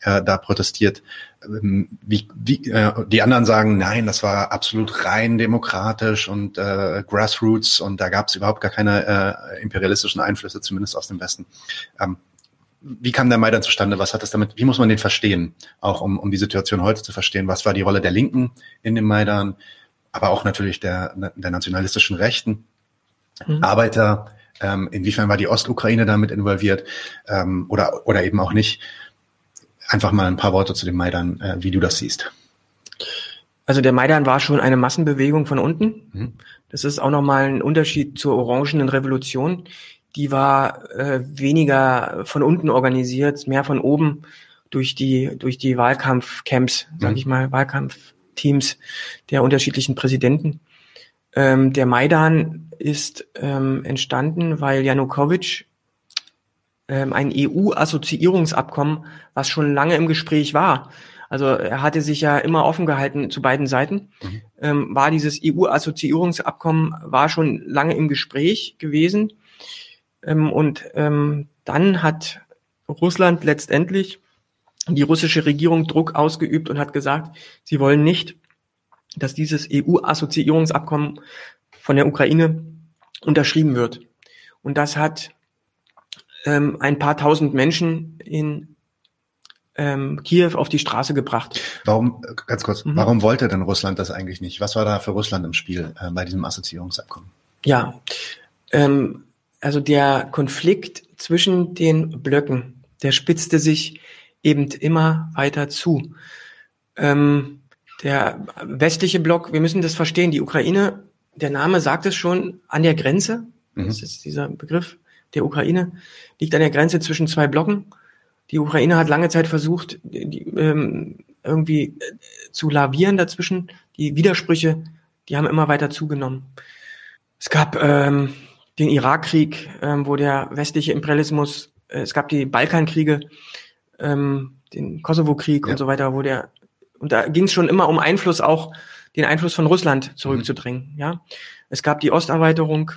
äh, da protestiert. Ähm, wie, wie, äh, die anderen sagen, nein, das war absolut rein demokratisch und äh, Grassroots und da gab es überhaupt gar keine äh, imperialistischen Einflüsse, zumindest aus dem Westen. Ähm, wie kam der Maidan zustande? Was hat das damit? Wie muss man den verstehen? Auch um, um die Situation heute zu verstehen. Was war die Rolle der Linken in dem Maidan? Aber auch natürlich der, der nationalistischen Rechten, mhm. Arbeiter. Ähm, inwiefern war die Ostukraine damit involviert? Ähm, oder, oder eben auch nicht? Einfach mal ein paar Worte zu dem Maidan, äh, wie du das siehst. Also der Maidan war schon eine Massenbewegung von unten. Mhm. Das ist auch nochmal ein Unterschied zur Orangenen Revolution die war äh, weniger von unten organisiert, mehr von oben durch die durch die Wahlkampfcamps, sage mhm. ich mal, Wahlkampfteams der unterschiedlichen Präsidenten. Ähm, der Maidan ist ähm, entstanden, weil Janukowitsch ähm, ein EU-Assoziierungsabkommen, was schon lange im Gespräch war. Also er hatte sich ja immer offen gehalten zu beiden Seiten. Mhm. Ähm, war dieses EU-Assoziierungsabkommen war schon lange im Gespräch gewesen ähm, und ähm, dann hat Russland letztendlich die russische Regierung Druck ausgeübt und hat gesagt, sie wollen nicht, dass dieses EU-Assoziierungsabkommen von der Ukraine unterschrieben wird. Und das hat ähm, ein paar tausend Menschen in ähm, Kiew auf die Straße gebracht. Warum, ganz kurz, mhm. warum wollte denn Russland das eigentlich nicht? Was war da für Russland im Spiel äh, bei diesem Assoziierungsabkommen? Ja, ähm, also der Konflikt zwischen den Blöcken, der spitzte sich eben immer weiter zu. Ähm, der westliche Block, wir müssen das verstehen, die Ukraine, der Name sagt es schon, an der Grenze, mhm. das ist dieser Begriff der Ukraine, liegt an der Grenze zwischen zwei Blocken. Die Ukraine hat lange Zeit versucht, die, ähm, irgendwie äh, zu lavieren dazwischen. Die Widersprüche, die haben immer weiter zugenommen. Es gab ähm, den Irakkrieg, ähm, wo der westliche Imperialismus, äh, es gab die Balkankriege, ähm, den Kosovo-Krieg ja. und so weiter, wo der, und da ging es schon immer um Einfluss auch, den Einfluss von Russland zurückzudrängen. Mhm. Ja, es gab die Osterweiterung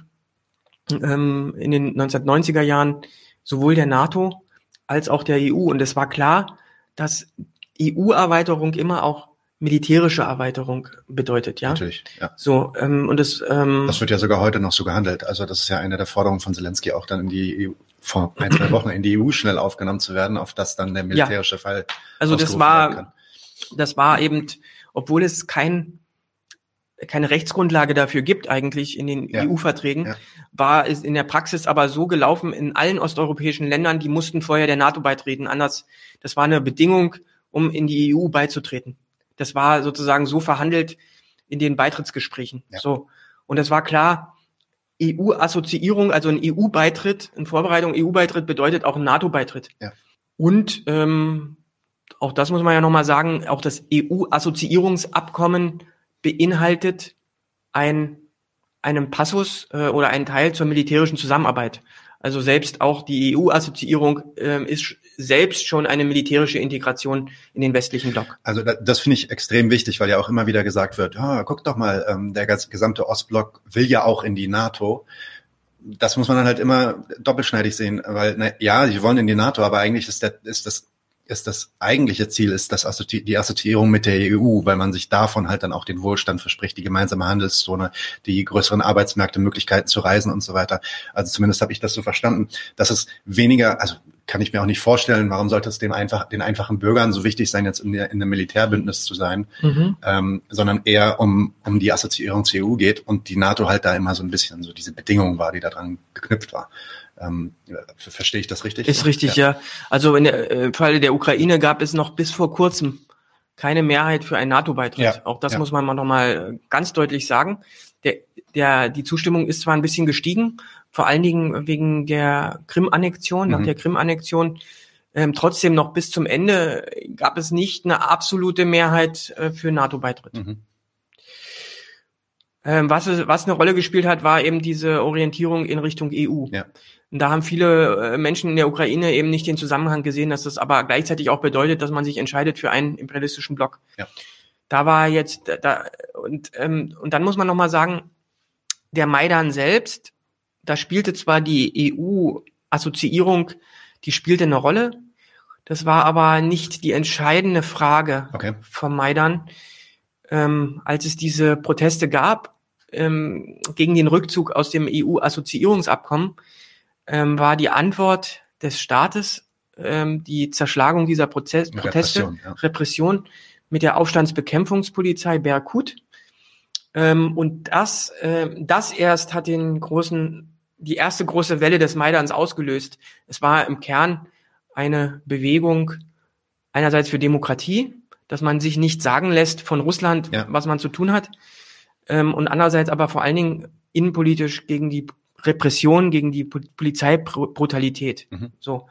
ähm, in den 1990er Jahren sowohl der NATO als auch der EU und es war klar, dass EU-Erweiterung immer auch militärische Erweiterung bedeutet, ja. Natürlich, ja. So ähm, und das. Ähm, das wird ja sogar heute noch so gehandelt. Also das ist ja eine der Forderungen von Zelensky, auch dann in die EU, vor ein zwei Wochen in die EU schnell aufgenommen zu werden, auf das dann der militärische ja. Fall. Also das war, das war eben, obwohl es kein keine Rechtsgrundlage dafür gibt eigentlich in den ja. EU-Verträgen, ja. war es in der Praxis aber so gelaufen in allen osteuropäischen Ländern, die mussten vorher der NATO beitreten. Anders, das war eine Bedingung, um in die EU beizutreten. Das war sozusagen so verhandelt in den Beitrittsgesprächen. Ja. So. Und es war klar, EU-Assoziierung, also ein EU-Beitritt, in Vorbereitung EU-Beitritt bedeutet auch ein NATO-Beitritt. Ja. Und ähm, auch das muss man ja nochmal sagen, auch das EU-Assoziierungsabkommen beinhaltet ein, einen Passus äh, oder einen Teil zur militärischen Zusammenarbeit. Also selbst auch die EU-Assoziierung ähm, ist selbst schon eine militärische Integration in den westlichen Block. Also das finde ich extrem wichtig, weil ja auch immer wieder gesagt wird, oh, guck doch mal, ähm, der gesamte Ostblock will ja auch in die NATO. Das muss man dann halt immer doppelschneidig sehen, weil na, ja, sie wollen in die NATO, aber eigentlich ist, der, ist das ist das eigentliche Ziel, ist das Assozi die Assoziierung mit der EU, weil man sich davon halt dann auch den Wohlstand verspricht, die gemeinsame Handelszone, die größeren Arbeitsmärkte, Möglichkeiten zu reisen und so weiter. Also zumindest habe ich das so verstanden, dass es weniger, also kann ich mir auch nicht vorstellen, warum sollte es dem einfach, den einfachen Bürgern so wichtig sein, jetzt in, der, in einem Militärbündnis zu sein, mhm. ähm, sondern eher um, um die Assoziierung zur EU geht und die NATO halt da immer so ein bisschen so diese Bedingung war, die daran geknüpft war. Ähm, verstehe ich das richtig? Ist richtig, ja. ja. Also in der, äh, im Falle der Ukraine gab es noch bis vor kurzem keine Mehrheit für einen NATO-Beitritt. Ja. Auch das ja. muss man mal noch mal ganz deutlich sagen. Der, der, die Zustimmung ist zwar ein bisschen gestiegen, vor allen Dingen wegen der Krim-Annexion, mhm. nach der Krim-Annexion. Ähm, trotzdem noch bis zum Ende gab es nicht eine absolute Mehrheit äh, für NATO-Beitritt. Mhm. Ähm, was, was eine Rolle gespielt hat, war eben diese Orientierung in Richtung EU. Ja. Und da haben viele äh, Menschen in der Ukraine eben nicht den Zusammenhang gesehen, dass das aber gleichzeitig auch bedeutet, dass man sich entscheidet für einen imperialistischen Block. Ja. Da war jetzt da und ähm, und dann muss man noch mal sagen, der Maidan selbst, da spielte zwar die EU-Assoziierung, die spielte eine Rolle, das war aber nicht die entscheidende Frage okay. vom Maidan, ähm, als es diese Proteste gab ähm, gegen den Rückzug aus dem EU-Assoziierungsabkommen ähm, war die Antwort des Staates ähm, die Zerschlagung dieser Prozess Proteste, Repression, ja. Repression mit der Aufstandsbekämpfungspolizei Berkut. Ähm, und das, äh, das erst hat den großen, die erste große Welle des Maidans ausgelöst. Es war im Kern eine Bewegung einerseits für Demokratie, dass man sich nicht sagen lässt von Russland, ja. was man zu tun hat, ähm, und andererseits aber vor allen Dingen innenpolitisch gegen die Repression, gegen die Polizeibrutalität. Mhm. So,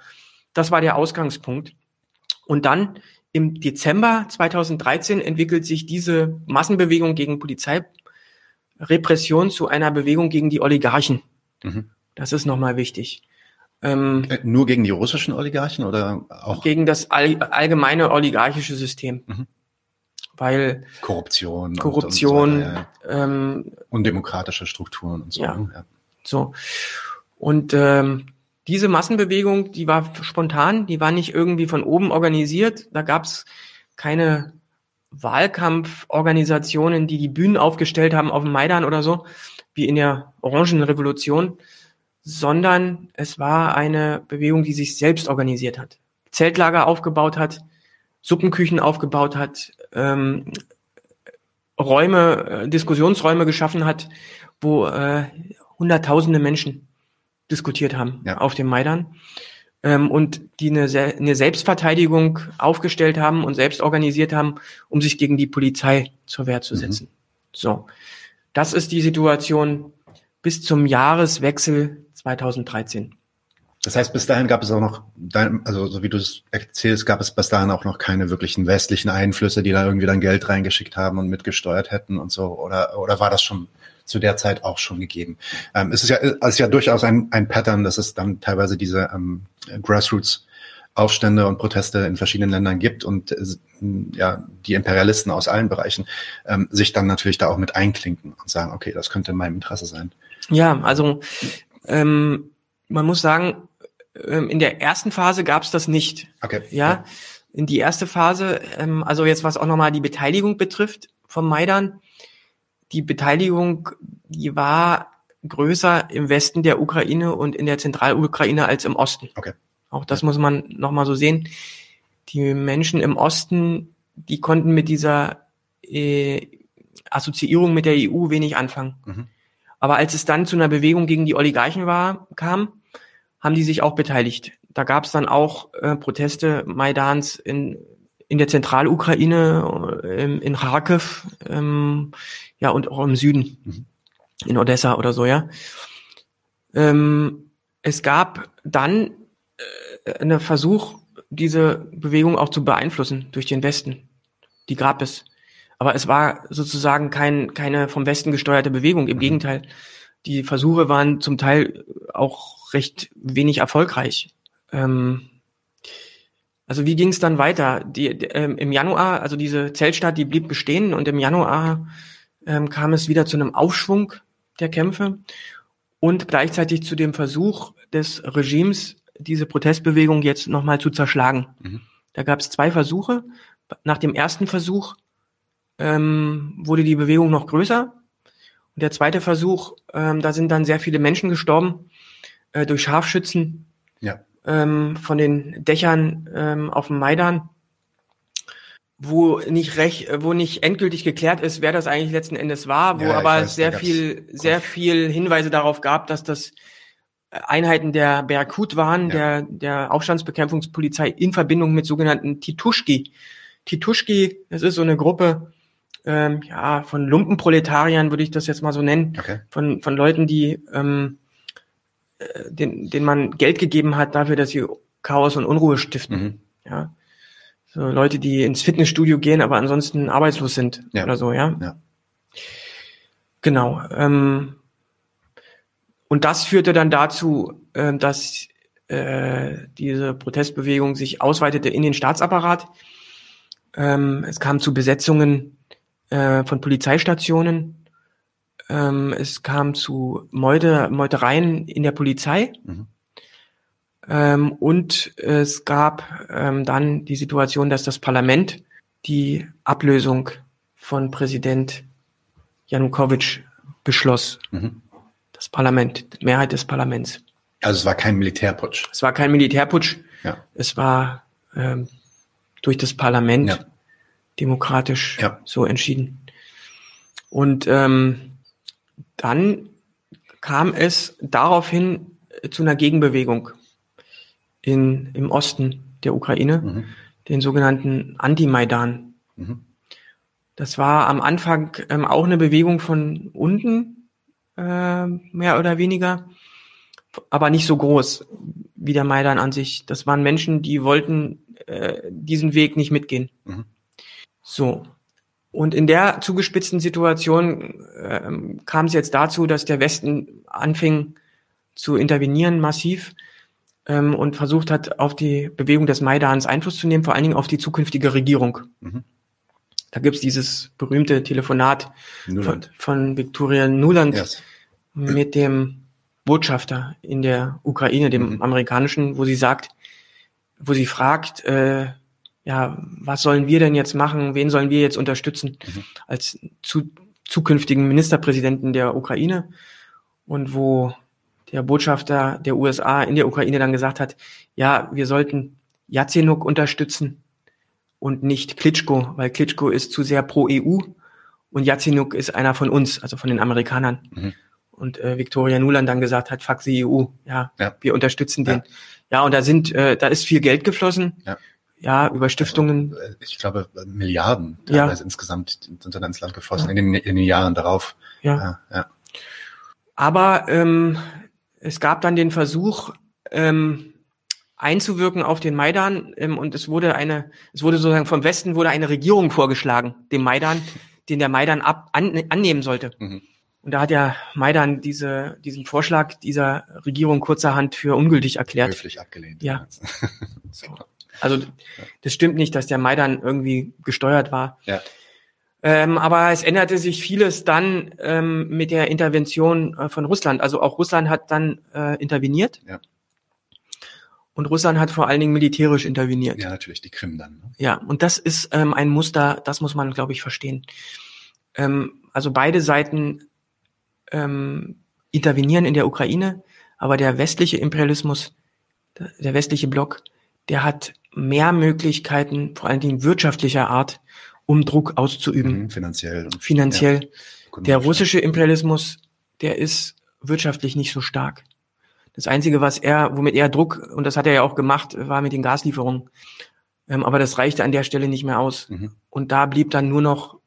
das war der Ausgangspunkt. Und dann im Dezember 2013 entwickelt sich diese Massenbewegung gegen Polizeirepression zu einer Bewegung gegen die Oligarchen. Mhm. Das ist nochmal wichtig. Ähm, äh, Nur gegen die russischen Oligarchen oder auch? Gegen das all, allgemeine oligarchische System. Mhm weil Korruption, Korruption, und, so weiter, ja. ähm, undemokratische Strukturen und so. Ja, ja. So und ähm, diese Massenbewegung, die war spontan, die war nicht irgendwie von oben organisiert. Da gab es keine Wahlkampforganisationen, die die Bühnen aufgestellt haben auf dem Maidan oder so, wie in der Orangenrevolution, sondern es war eine Bewegung, die sich selbst organisiert hat, Zeltlager aufgebaut hat, Suppenküchen aufgebaut hat, ähm, Räume, äh, Diskussionsräume geschaffen hat, wo äh, hunderttausende Menschen diskutiert haben ja. auf dem Maidan ähm, und die eine, eine Selbstverteidigung aufgestellt haben und selbst organisiert haben, um sich gegen die Polizei zur Wehr zu mhm. setzen. Mhm. So, das ist die Situation bis zum Jahreswechsel 2013. Das heißt, bis dahin gab es auch noch, also so wie du es erzählst, gab es bis dahin auch noch keine wirklichen westlichen Einflüsse, die da irgendwie dann Geld reingeschickt haben und mitgesteuert hätten und so. Oder, oder war das schon zu der Zeit auch schon gegeben? Ähm, es ist ja, es ist ja durchaus ein, ein Pattern, dass es dann teilweise diese ähm, Grassroots Aufstände und Proteste in verschiedenen Ländern gibt und äh, ja, die Imperialisten aus allen Bereichen ähm, sich dann natürlich da auch mit einklinken und sagen, okay, das könnte in meinem Interesse sein. Ja, also ähm, man muss sagen, ähm, in der ersten Phase gab es das nicht. Okay. Ja, in die erste Phase, ähm, also jetzt was auch nochmal die Beteiligung betrifft vom Maidan, die Beteiligung, die war größer im Westen der Ukraine und in der Zentralukraine als im Osten. Okay. Auch das muss man nochmal so sehen. Die Menschen im Osten, die konnten mit dieser äh, Assoziierung mit der EU wenig anfangen. Mhm. Aber als es dann zu einer Bewegung gegen die Oligarchen war, kam, haben die sich auch beteiligt. Da gab es dann auch äh, Proteste Maidans in, in der Zentralukraine, ähm, in Kharkiv, ähm, ja, und auch im Süden, mhm. in Odessa oder so, ja. Ähm, es gab dann äh, einen Versuch, diese Bewegung auch zu beeinflussen durch den Westen. Die gab es. Aber es war sozusagen kein, keine vom Westen gesteuerte Bewegung. Im mhm. Gegenteil, die Versuche waren zum Teil auch recht wenig erfolgreich. Ähm, also wie ging es dann weiter? Die, ähm, Im Januar, also diese Zeltstadt, die blieb bestehen und im Januar ähm, kam es wieder zu einem Aufschwung der Kämpfe und gleichzeitig zu dem Versuch des Regimes, diese Protestbewegung jetzt nochmal zu zerschlagen. Mhm. Da gab es zwei Versuche. Nach dem ersten Versuch ähm, wurde die Bewegung noch größer und der zweite Versuch, ähm, da sind dann sehr viele Menschen gestorben äh, durch Scharfschützen ja. ähm, von den Dächern ähm, auf dem Maidan, wo nicht recht, wo nicht endgültig geklärt ist, wer das eigentlich letzten Endes war, wo ja, aber weiß, sehr viel, sehr viel Hinweise darauf gab, dass das Einheiten der Berkut waren, ja. der, der Aufstandsbekämpfungspolizei in Verbindung mit sogenannten Tituschki. Tituschki, das ist so eine Gruppe, ähm, ja, von Lumpenproletariern würde ich das jetzt mal so nennen, okay. von, von Leuten, die ähm, äh, den, denen man Geld gegeben hat dafür, dass sie Chaos und Unruhe stiften. Mhm. Ja. So Leute, die ins Fitnessstudio gehen, aber ansonsten arbeitslos sind ja. oder so, ja. ja. Genau. Ähm, Und das führte dann dazu, äh, dass äh, diese Protestbewegung sich ausweitete in den Staatsapparat. Ähm, es kam zu Besetzungen äh, von Polizeistationen. Ähm, es kam zu Meute, Meutereien in der Polizei. Mhm. Ähm, und es gab ähm, dann die Situation, dass das Parlament die Ablösung von Präsident Janukowitsch beschloss. Mhm. Das Parlament, die Mehrheit des Parlaments. Also es war kein Militärputsch. Es war kein Militärputsch. Ja. Es war ähm, durch das Parlament ja. demokratisch ja. so entschieden. Und ähm, dann kam es daraufhin zu einer Gegenbewegung in, im Osten der Ukraine, mhm. den sogenannten Anti-Maidan. Mhm. Das war am Anfang ähm, auch eine Bewegung von unten, äh, mehr oder weniger, aber nicht so groß wie der Maidan an sich. Das waren Menschen, die wollten äh, diesen Weg nicht mitgehen. Mhm. So. Und in der zugespitzten Situation äh, kam es jetzt dazu, dass der Westen anfing zu intervenieren massiv ähm, und versucht hat, auf die Bewegung des Maidans Einfluss zu nehmen, vor allen Dingen auf die zukünftige Regierung. Mhm. Da gibt's dieses berühmte Telefonat von, von Victoria Nuland yes. mit dem Botschafter in der Ukraine, dem mhm. amerikanischen, wo sie sagt, wo sie fragt, äh, ja, was sollen wir denn jetzt machen? Wen sollen wir jetzt unterstützen mhm. als zu, zukünftigen Ministerpräsidenten der Ukraine? Und wo der Botschafter der USA in der Ukraine dann gesagt hat, ja, wir sollten Jazenuk unterstützen und nicht Klitschko, weil Klitschko ist zu sehr pro EU und Jazenuk ist einer von uns, also von den Amerikanern. Mhm. Und äh, Victoria Nuland dann gesagt hat, fuck die EU, ja, ja. wir unterstützen den. Ja. ja, und da sind, äh, da ist viel Geld geflossen. Ja. Ja, über Stiftungen. Also, ich glaube, Milliarden teilweise ja. insgesamt sind dann ins Land geflossen ja. in, den, in den Jahren darauf. Ja. ja, ja. Aber ähm, es gab dann den Versuch, ähm, einzuwirken auf den Maidan ähm, und es wurde eine, es wurde sozusagen vom Westen wurde eine Regierung vorgeschlagen, dem Maidan, den der Maidan ab, an, annehmen sollte. Mhm. Und da hat der Maidan diese, diesen Vorschlag dieser Regierung kurzerhand für ungültig erklärt. Höflich abgelehnt. Ja. <laughs> so. Also das stimmt nicht, dass der Maidan irgendwie gesteuert war. Ja. Ähm, aber es änderte sich vieles dann ähm, mit der Intervention äh, von Russland. Also auch Russland hat dann äh, interveniert. Ja. Und Russland hat vor allen Dingen militärisch interveniert. Ja, natürlich, die Krim dann. Ne? Ja, und das ist ähm, ein Muster, das muss man, glaube ich, verstehen. Ähm, also beide Seiten ähm, intervenieren in der Ukraine, aber der westliche Imperialismus, der westliche Block, der hat mehr Möglichkeiten, vor allen Dingen wirtschaftlicher Art, um Druck auszuüben. Mhm, finanziell. Und, finanziell. Ja, der russische Imperialismus, der ist wirtschaftlich nicht so stark. Das Einzige, was er, womit er Druck, und das hat er ja auch gemacht, war mit den Gaslieferungen. Ähm, aber das reichte an der Stelle nicht mehr aus. Mhm. Und da blieb dann nur noch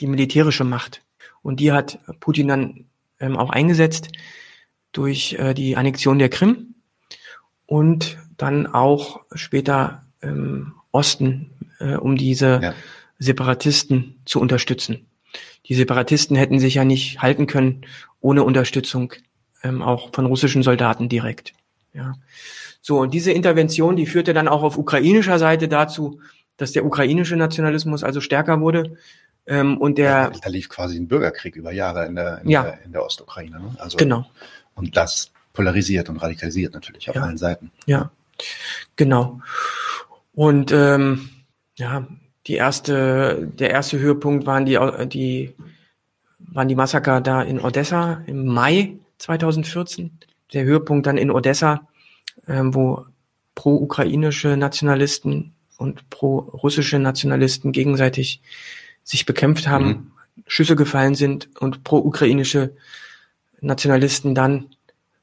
die militärische Macht. Und die hat Putin dann ähm, auch eingesetzt durch äh, die Annexion der Krim und dann auch später im Osten, äh, um diese ja. Separatisten zu unterstützen. Die Separatisten hätten sich ja nicht halten können ohne Unterstützung ähm, auch von russischen Soldaten direkt. Ja. So, und diese Intervention, die führte dann auch auf ukrainischer Seite dazu, dass der ukrainische Nationalismus also stärker wurde. Ähm, und der da lief quasi ein Bürgerkrieg über Jahre in der, in ja. der, in der Ostukraine. Ne? Also, genau. Und das polarisiert und radikalisiert natürlich auf ja. allen Seiten. Ja, genau. Und ähm, ja, die erste, der erste Höhepunkt waren die, die, waren die Massaker da in Odessa im Mai 2014. Der Höhepunkt dann in Odessa, ähm, wo pro-ukrainische Nationalisten und pro-russische Nationalisten gegenseitig sich bekämpft haben, mhm. Schüsse gefallen sind und pro-ukrainische Nationalisten dann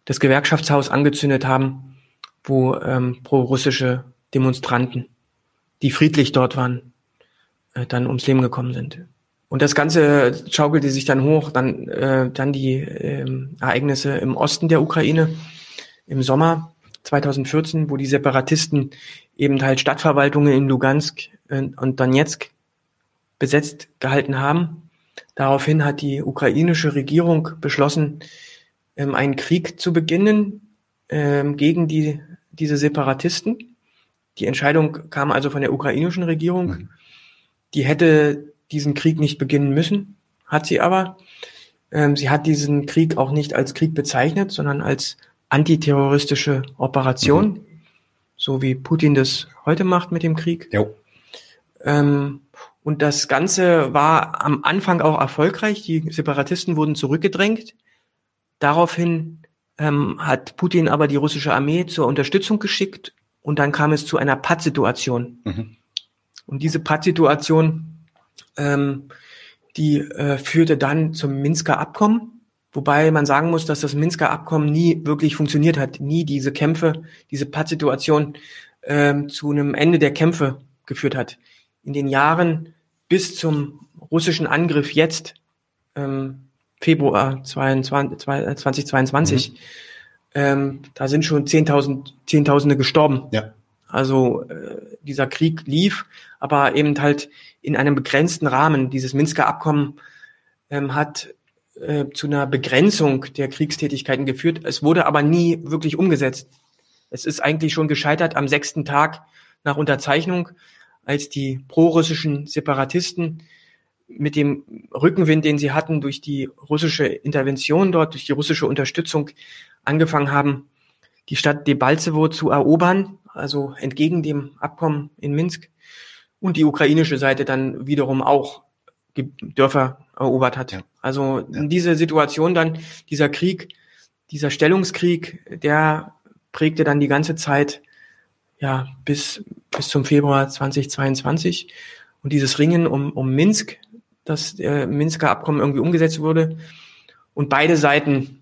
das Gewerkschaftshaus angezündet haben, wo ähm, pro-russische Demonstranten, die friedlich dort waren, äh, dann ums Leben gekommen sind. Und das Ganze schaukelte sich dann hoch, dann, äh, dann die äh, Ereignisse im Osten der Ukraine im Sommer 2014, wo die Separatisten eben halt Stadtverwaltungen in Lugansk äh, und Donetsk besetzt gehalten haben. Daraufhin hat die ukrainische Regierung beschlossen, ähm, einen Krieg zu beginnen ähm, gegen die, diese Separatisten. Die Entscheidung kam also von der ukrainischen Regierung. Mhm. Die hätte diesen Krieg nicht beginnen müssen, hat sie aber. Ähm, sie hat diesen Krieg auch nicht als Krieg bezeichnet, sondern als antiterroristische Operation, mhm. so wie Putin das heute macht mit dem Krieg. Jo. Ähm, und das Ganze war am Anfang auch erfolgreich. Die Separatisten wurden zurückgedrängt. Daraufhin ähm, hat Putin aber die russische Armee zur Unterstützung geschickt und dann kam es zu einer Pattsituation. Mhm. Und diese Pattsituation, ähm, die äh, führte dann zum Minsker Abkommen, wobei man sagen muss, dass das Minsker Abkommen nie wirklich funktioniert hat, nie diese Kämpfe, diese Pattsituation ähm, zu einem Ende der Kämpfe geführt hat. In den Jahren bis zum russischen Angriff jetzt ähm, Februar 22, 2022. Mhm. Ähm, da sind schon Zehntausend, Zehntausende gestorben. Ja. Also äh, dieser Krieg lief, aber eben halt in einem begrenzten Rahmen. Dieses Minsker Abkommen ähm, hat äh, zu einer Begrenzung der Kriegstätigkeiten geführt. Es wurde aber nie wirklich umgesetzt. Es ist eigentlich schon gescheitert am sechsten Tag nach Unterzeichnung, als die prorussischen Separatisten mit dem Rückenwind, den sie hatten durch die russische Intervention dort, durch die russische Unterstützung, angefangen haben, die Stadt Debaltsevo zu erobern, also entgegen dem Abkommen in Minsk, und die ukrainische Seite dann wiederum auch Dörfer erobert hat. Ja. Also in diese Situation dann, dieser Krieg, dieser Stellungskrieg, der prägte dann die ganze Zeit, ja, bis, bis zum Februar 2022. Und dieses Ringen um, um Minsk, dass der Minsker Abkommen irgendwie umgesetzt wurde. Und beide Seiten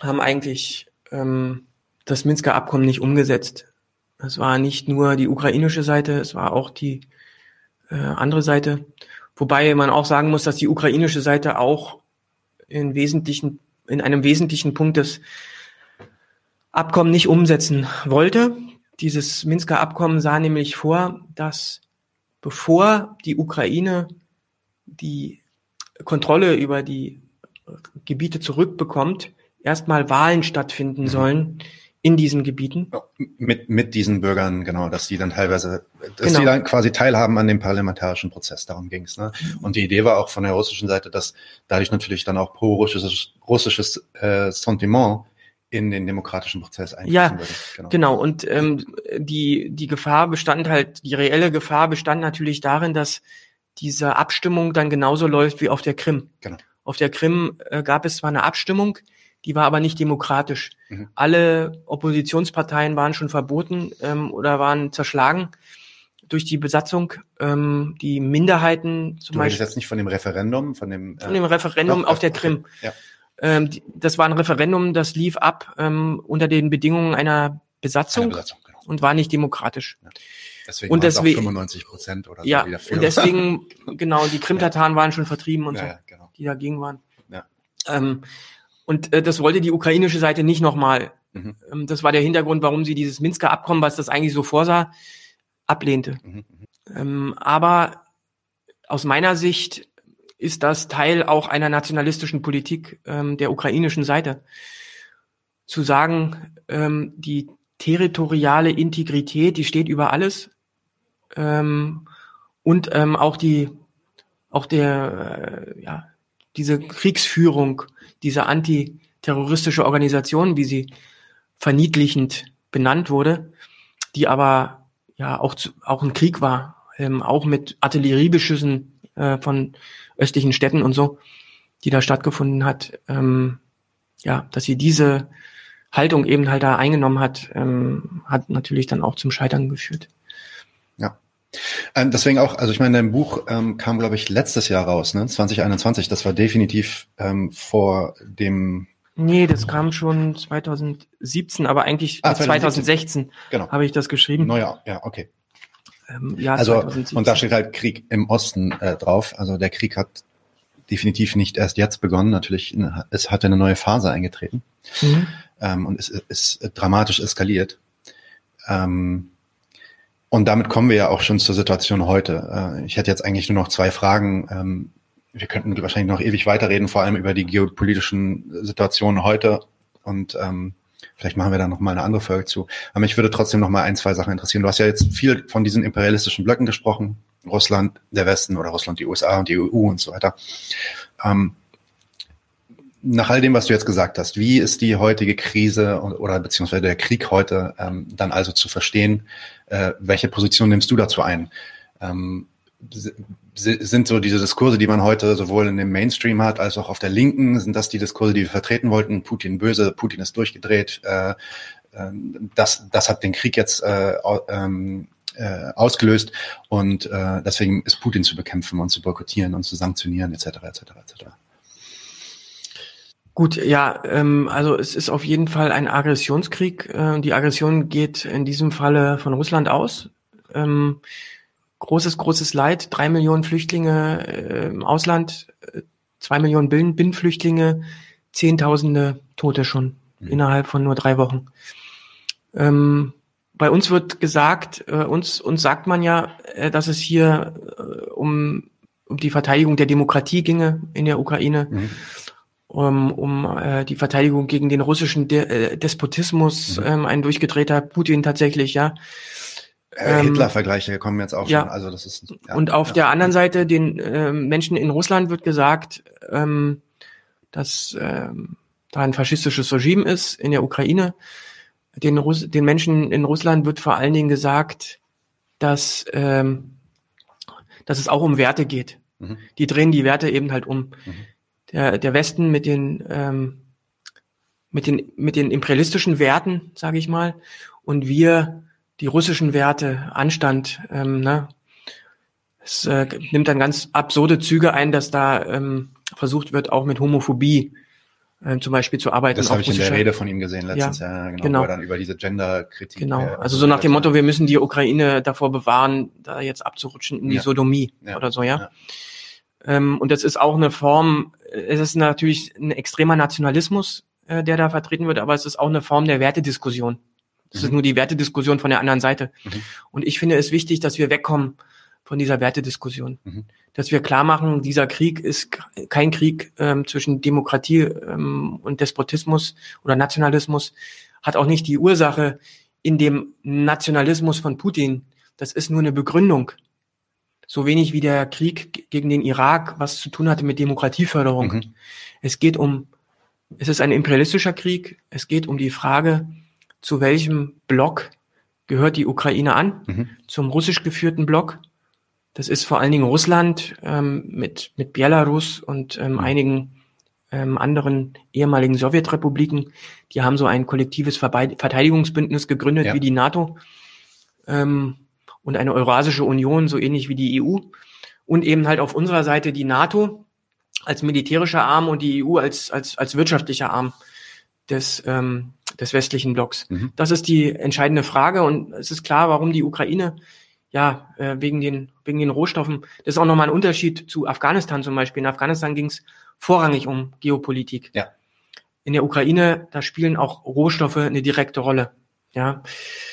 haben eigentlich ähm, das Minsker Abkommen nicht umgesetzt. Es war nicht nur die ukrainische Seite, es war auch die äh, andere Seite. Wobei man auch sagen muss, dass die ukrainische Seite auch in wesentlichen, in einem wesentlichen Punkt das Abkommen nicht umsetzen wollte. Dieses Minsker Abkommen sah nämlich vor, dass bevor die Ukraine die Kontrolle über die Gebiete zurückbekommt, erstmal Wahlen stattfinden sollen in diesen Gebieten. Mit, mit diesen Bürgern, genau, dass die dann teilweise, dass genau. die dann quasi teilhaben an dem parlamentarischen Prozess, darum ging es. Ne? Und die Idee war auch von der russischen Seite, dass dadurch natürlich dann auch pro-russisches russisches, äh, Sentiment in den demokratischen Prozess einfließen ja, würde. Genau. genau. Und ähm, die, die Gefahr bestand halt, die reelle Gefahr bestand natürlich darin, dass diese Abstimmung dann genauso läuft wie auf der Krim. Genau. Auf der Krim äh, gab es zwar eine Abstimmung, die war aber nicht demokratisch. Mhm. Alle Oppositionsparteien waren schon verboten ähm, oder waren zerschlagen durch die Besatzung. Ähm, die Minderheiten zum du Beispiel. jetzt nicht von dem Referendum, von dem äh, von dem Referendum doch, auf der Krim. Ja. Ähm, die, das war ein Referendum, das lief ab ähm, unter den Bedingungen einer Besatzung, Eine Besatzung genau. und war nicht demokratisch. Ja. Deswegen und deswegen 95 Prozent oder so ja, wieder für. Und deswegen, genau, die Krim-Tataren waren schon vertrieben und ja, so, ja, genau. die dagegen waren. Ja. Ähm, und äh, das wollte die ukrainische Seite nicht nochmal. Mhm. Ähm, das war der Hintergrund, warum sie dieses Minsker Abkommen, was das eigentlich so vorsah, ablehnte. Mhm. mhm. Ähm, aber aus meiner Sicht ist das Teil auch einer nationalistischen Politik ähm, der ukrainischen Seite. Zu sagen, ähm, die territoriale Integrität, die steht über alles. Ähm, und ähm, auch die, auch der, äh, ja, diese Kriegsführung, diese antiterroristische Organisation, wie sie verniedlichend benannt wurde, die aber ja auch, zu, auch ein Krieg war, ähm, auch mit Artilleriebeschüssen äh, von östlichen Städten und so, die da stattgefunden hat, ähm, ja, dass sie diese Haltung eben halt da eingenommen hat, ähm, hat natürlich dann auch zum Scheitern geführt. Ähm, deswegen auch, also ich meine, dein Buch ähm, kam, glaube ich, letztes Jahr raus, ne? 2021. Das war definitiv ähm, vor dem. Nee, das kam schon 2017, aber eigentlich ah, 2016 genau. habe ich das geschrieben. Neujahr, ja, okay. Ähm, ja, also 2017. und da steht halt Krieg im Osten äh, drauf. Also der Krieg hat definitiv nicht erst jetzt begonnen. Natürlich, es hatte eine neue Phase eingetreten. Mhm ähm, und es ist dramatisch eskaliert. Ähm, und damit kommen wir ja auch schon zur Situation heute. Äh, ich hätte jetzt eigentlich nur noch zwei Fragen. Ähm, wir könnten wahrscheinlich noch ewig weiterreden, vor allem über die geopolitischen Situationen heute und ähm, vielleicht machen wir da noch mal eine andere Folge zu. Aber mich würde trotzdem noch mal ein, zwei Sachen interessieren. Du hast ja jetzt viel von diesen imperialistischen Blöcken gesprochen, Russland, der Westen oder Russland, die USA und die EU und so weiter. Ähm, nach all dem, was du jetzt gesagt hast, wie ist die heutige Krise oder beziehungsweise der Krieg heute dann also zu verstehen? Äh, welche Position nimmst du dazu ein? Ähm, sind so diese Diskurse, die man heute sowohl in dem Mainstream hat, als auch auf der Linken, sind das die Diskurse, die wir vertreten wollten? Putin böse, Putin ist durchgedreht. Äh, äh, das, das hat den Krieg jetzt äh, ähm, äh, ausgelöst und äh, deswegen ist Putin zu bekämpfen und zu boykottieren und zu sanktionieren etc. etc. etc. Gut, ja, ähm, also es ist auf jeden Fall ein Aggressionskrieg. Äh, die Aggression geht in diesem Falle von Russland aus. Ähm, großes, großes Leid, drei Millionen Flüchtlinge äh, im Ausland, äh, zwei Millionen Binnenflüchtlinge, Zehntausende Tote schon mhm. innerhalb von nur drei Wochen. Ähm, bei uns wird gesagt, äh, uns, uns sagt man ja, äh, dass es hier äh, um, um die Verteidigung der Demokratie ginge in der Ukraine. Mhm um, um äh, die Verteidigung gegen den russischen De äh, Despotismus, mhm. ähm, ein durchgedrehter Putin tatsächlich, ja. Äh, ähm, Hitler-Vergleiche kommen jetzt auch ja. schon. Also das ist, ja, und auf ja. der anderen Seite den äh, Menschen in Russland wird gesagt, ähm, dass ähm, da ein faschistisches Regime ist in der Ukraine. Den, Russ den Menschen in Russland wird vor allen Dingen gesagt, dass, ähm, dass es auch um Werte geht. Mhm. Die drehen die Werte eben halt um. Mhm der, der Westen mit den, ähm, mit den, mit den imperialistischen Werten, sage ich mal, und wir die russischen Werte, Anstand, ähm, ne? Es äh, nimmt dann ganz absurde Züge ein, dass da ähm, versucht wird, auch mit Homophobie äh, zum Beispiel zu arbeiten. Das habe ich in der Rede von ihm gesehen letztens, ja, ja genau, genau. Wo er dann über diese Gender-Kritik. Genau, äh, also so nach dem Motto, wir müssen die Ukraine davor bewahren, da jetzt abzurutschen in die ja. Sodomie ja. oder so, ja. Ähm, und das ist auch eine Form, es ist natürlich ein extremer Nationalismus, äh, der da vertreten wird, aber es ist auch eine Form der Wertediskussion. Das mhm. ist nur die Wertediskussion von der anderen Seite. Mhm. Und ich finde es wichtig, dass wir wegkommen von dieser Wertediskussion. Mhm. Dass wir klar machen, dieser Krieg ist kein Krieg ähm, zwischen Demokratie ähm, und Despotismus oder Nationalismus, hat auch nicht die Ursache in dem Nationalismus von Putin. Das ist nur eine Begründung so wenig wie der Krieg gegen den Irak was zu tun hatte mit Demokratieförderung. Mhm. Es geht um, es ist ein imperialistischer Krieg, es geht um die Frage, zu welchem Block gehört die Ukraine an, mhm. zum russisch geführten Block. Das ist vor allen Dingen Russland ähm, mit, mit Belarus und ähm, mhm. einigen ähm, anderen ehemaligen Sowjetrepubliken. Die haben so ein kollektives Verteidigungsbündnis gegründet ja. wie die NATO. Ähm, und eine Eurasische Union, so ähnlich wie die EU. Und eben halt auf unserer Seite die NATO als militärischer Arm und die EU als, als, als wirtschaftlicher Arm des, ähm, des westlichen Blocks. Mhm. Das ist die entscheidende Frage und es ist klar, warum die Ukraine ja, äh, wegen den, wegen den Rohstoffen. Das ist auch nochmal ein Unterschied zu Afghanistan zum Beispiel. In Afghanistan ging es vorrangig um Geopolitik. Ja. In der Ukraine, da spielen auch Rohstoffe eine direkte Rolle. Ja.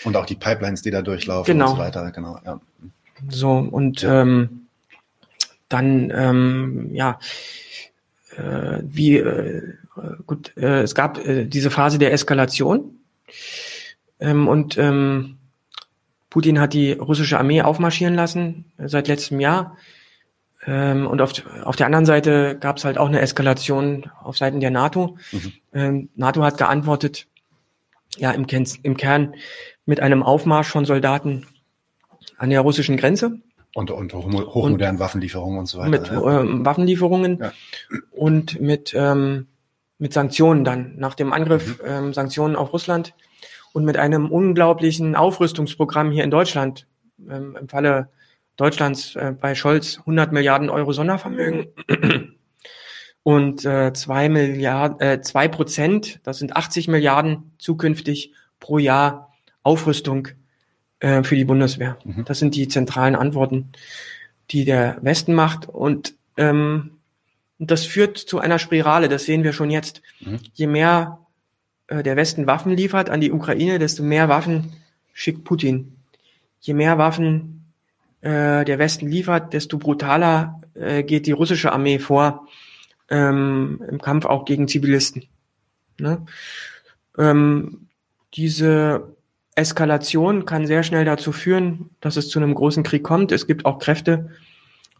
Und auch die Pipelines, die da durchlaufen genau. und so weiter, genau. Ja. So, und ähm, dann, ähm, ja, äh, wie, äh, gut, äh, es gab äh, diese Phase der Eskalation ähm, und ähm, Putin hat die russische Armee aufmarschieren lassen äh, seit letztem Jahr. Ähm, und auf, auf der anderen Seite gab es halt auch eine Eskalation auf Seiten der NATO. Mhm. Ähm, NATO hat geantwortet ja im, Kern, im Kern mit einem Aufmarsch von Soldaten an der russischen Grenze. Und, und hochmodernen und Waffenlieferungen und so weiter. Mit äh, Waffenlieferungen ja. und mit, ähm, mit Sanktionen dann. Nach dem Angriff mhm. ähm, Sanktionen auf Russland und mit einem unglaublichen Aufrüstungsprogramm hier in Deutschland. Ähm, Im Falle Deutschlands äh, bei Scholz 100 Milliarden Euro Sondervermögen und äh, zwei Milliarden, äh, zwei Prozent, das sind 80 Milliarden zukünftig pro Jahr Aufrüstung äh, für die Bundeswehr. Mhm. Das sind die zentralen Antworten, die der Westen macht und ähm, das führt zu einer Spirale. Das sehen wir schon jetzt. Mhm. Je mehr äh, der Westen Waffen liefert an die Ukraine, desto mehr Waffen schickt Putin. Je mehr Waffen äh, der Westen liefert, desto brutaler äh, geht die russische Armee vor ähm, im Kampf auch gegen Zivilisten. Ne? Ähm, diese Eskalation kann sehr schnell dazu führen, dass es zu einem großen Krieg kommt. Es gibt auch Kräfte,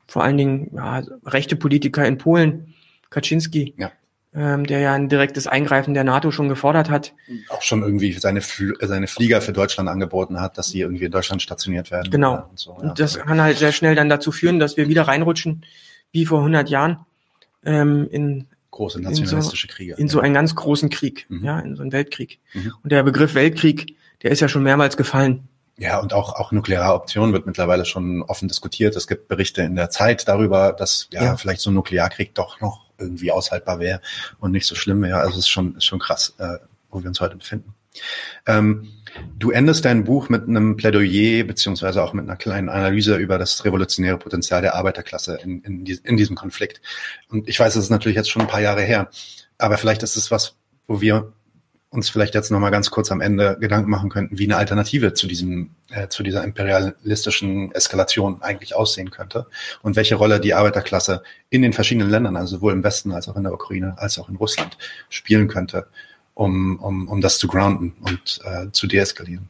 vor allen Dingen ja, rechte Politiker in Polen, Kaczynski, ja. ähm, der ja ein direktes Eingreifen der NATO schon gefordert hat. Auch schon irgendwie seine, Fl seine Flieger für Deutschland angeboten hat, dass sie irgendwie in Deutschland stationiert werden. Genau. Und, so, ja. und das kann halt sehr schnell dann dazu führen, dass wir wieder reinrutschen, wie vor 100 Jahren, ähm, in große nationalistische in so, Kriege. In so einen ganz großen Krieg, mhm. ja, in so einen Weltkrieg. Mhm. Und der Begriff Weltkrieg, der ist ja schon mehrmals gefallen. Ja, und auch, auch nukleare Option wird mittlerweile schon offen diskutiert. Es gibt Berichte in der Zeit darüber, dass ja, ja. vielleicht so ein Nuklearkrieg doch noch irgendwie aushaltbar wäre und nicht so schlimm wäre. Also es ist schon, ist schon krass, äh, wo wir uns heute befinden. Ähm, du endest dein Buch mit einem Plädoyer beziehungsweise auch mit einer kleinen Analyse über das revolutionäre Potenzial der Arbeiterklasse in, in, in diesem Konflikt. Und ich weiß, es ist natürlich jetzt schon ein paar Jahre her, aber vielleicht ist es was, wo wir uns vielleicht jetzt nochmal ganz kurz am Ende Gedanken machen könnten, wie eine Alternative zu diesem, äh, zu dieser imperialistischen Eskalation eigentlich aussehen könnte und welche Rolle die Arbeiterklasse in den verschiedenen Ländern, also sowohl im Westen als auch in der Ukraine, als auch in Russland, spielen könnte, um, um, um das zu grounden und äh, zu deeskalieren.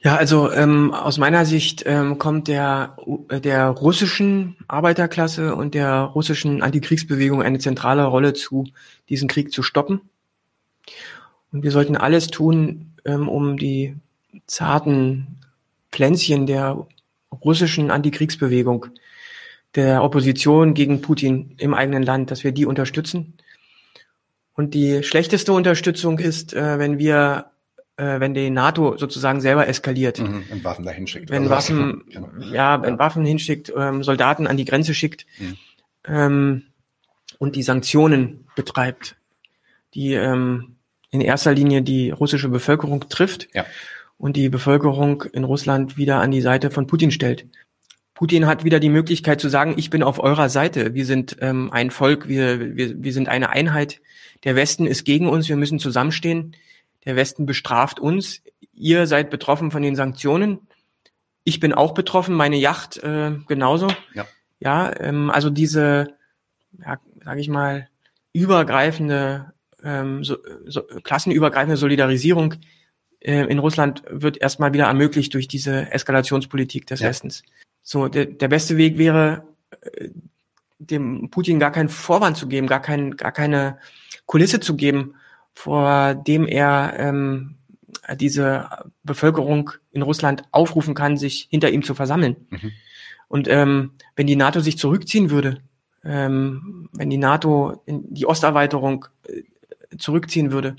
Ja, also ähm, aus meiner Sicht ähm, kommt der, der russischen Arbeiterklasse und der russischen Antikriegsbewegung eine zentrale Rolle zu, diesen Krieg zu stoppen und wir sollten alles tun, ähm, um die zarten Pflänzchen der russischen Antikriegsbewegung, der Opposition gegen Putin im eigenen Land, dass wir die unterstützen. Und die schlechteste Unterstützung ist, äh, wenn wir, äh, wenn die NATO sozusagen selber eskaliert. Mhm, und Waffen dahin schickt. Wenn also Waffen, <laughs> genau. ja, wenn Waffen hinschickt, ähm, Soldaten an die Grenze schickt mhm. ähm, und die Sanktionen betreibt die ähm, in erster Linie die russische Bevölkerung trifft ja. und die Bevölkerung in Russland wieder an die Seite von Putin stellt. Putin hat wieder die Möglichkeit zu sagen, ich bin auf eurer Seite. Wir sind ähm, ein Volk, wir, wir, wir sind eine Einheit. Der Westen ist gegen uns, wir müssen zusammenstehen. Der Westen bestraft uns. Ihr seid betroffen von den Sanktionen. Ich bin auch betroffen, meine Yacht äh, genauso. Ja, ja ähm, also diese, ja, sage ich mal, übergreifende ähm, so, so, klassenübergreifende Solidarisierung äh, in Russland wird erstmal wieder ermöglicht durch diese Eskalationspolitik des ja. Westens. So, der, der beste Weg wäre, äh, dem Putin gar keinen Vorwand zu geben, gar, kein, gar keine Kulisse zu geben, vor dem er ähm, diese Bevölkerung in Russland aufrufen kann, sich hinter ihm zu versammeln. Mhm. Und ähm, wenn die NATO sich zurückziehen würde, ähm, wenn die NATO in die Osterweiterung äh, zurückziehen würde,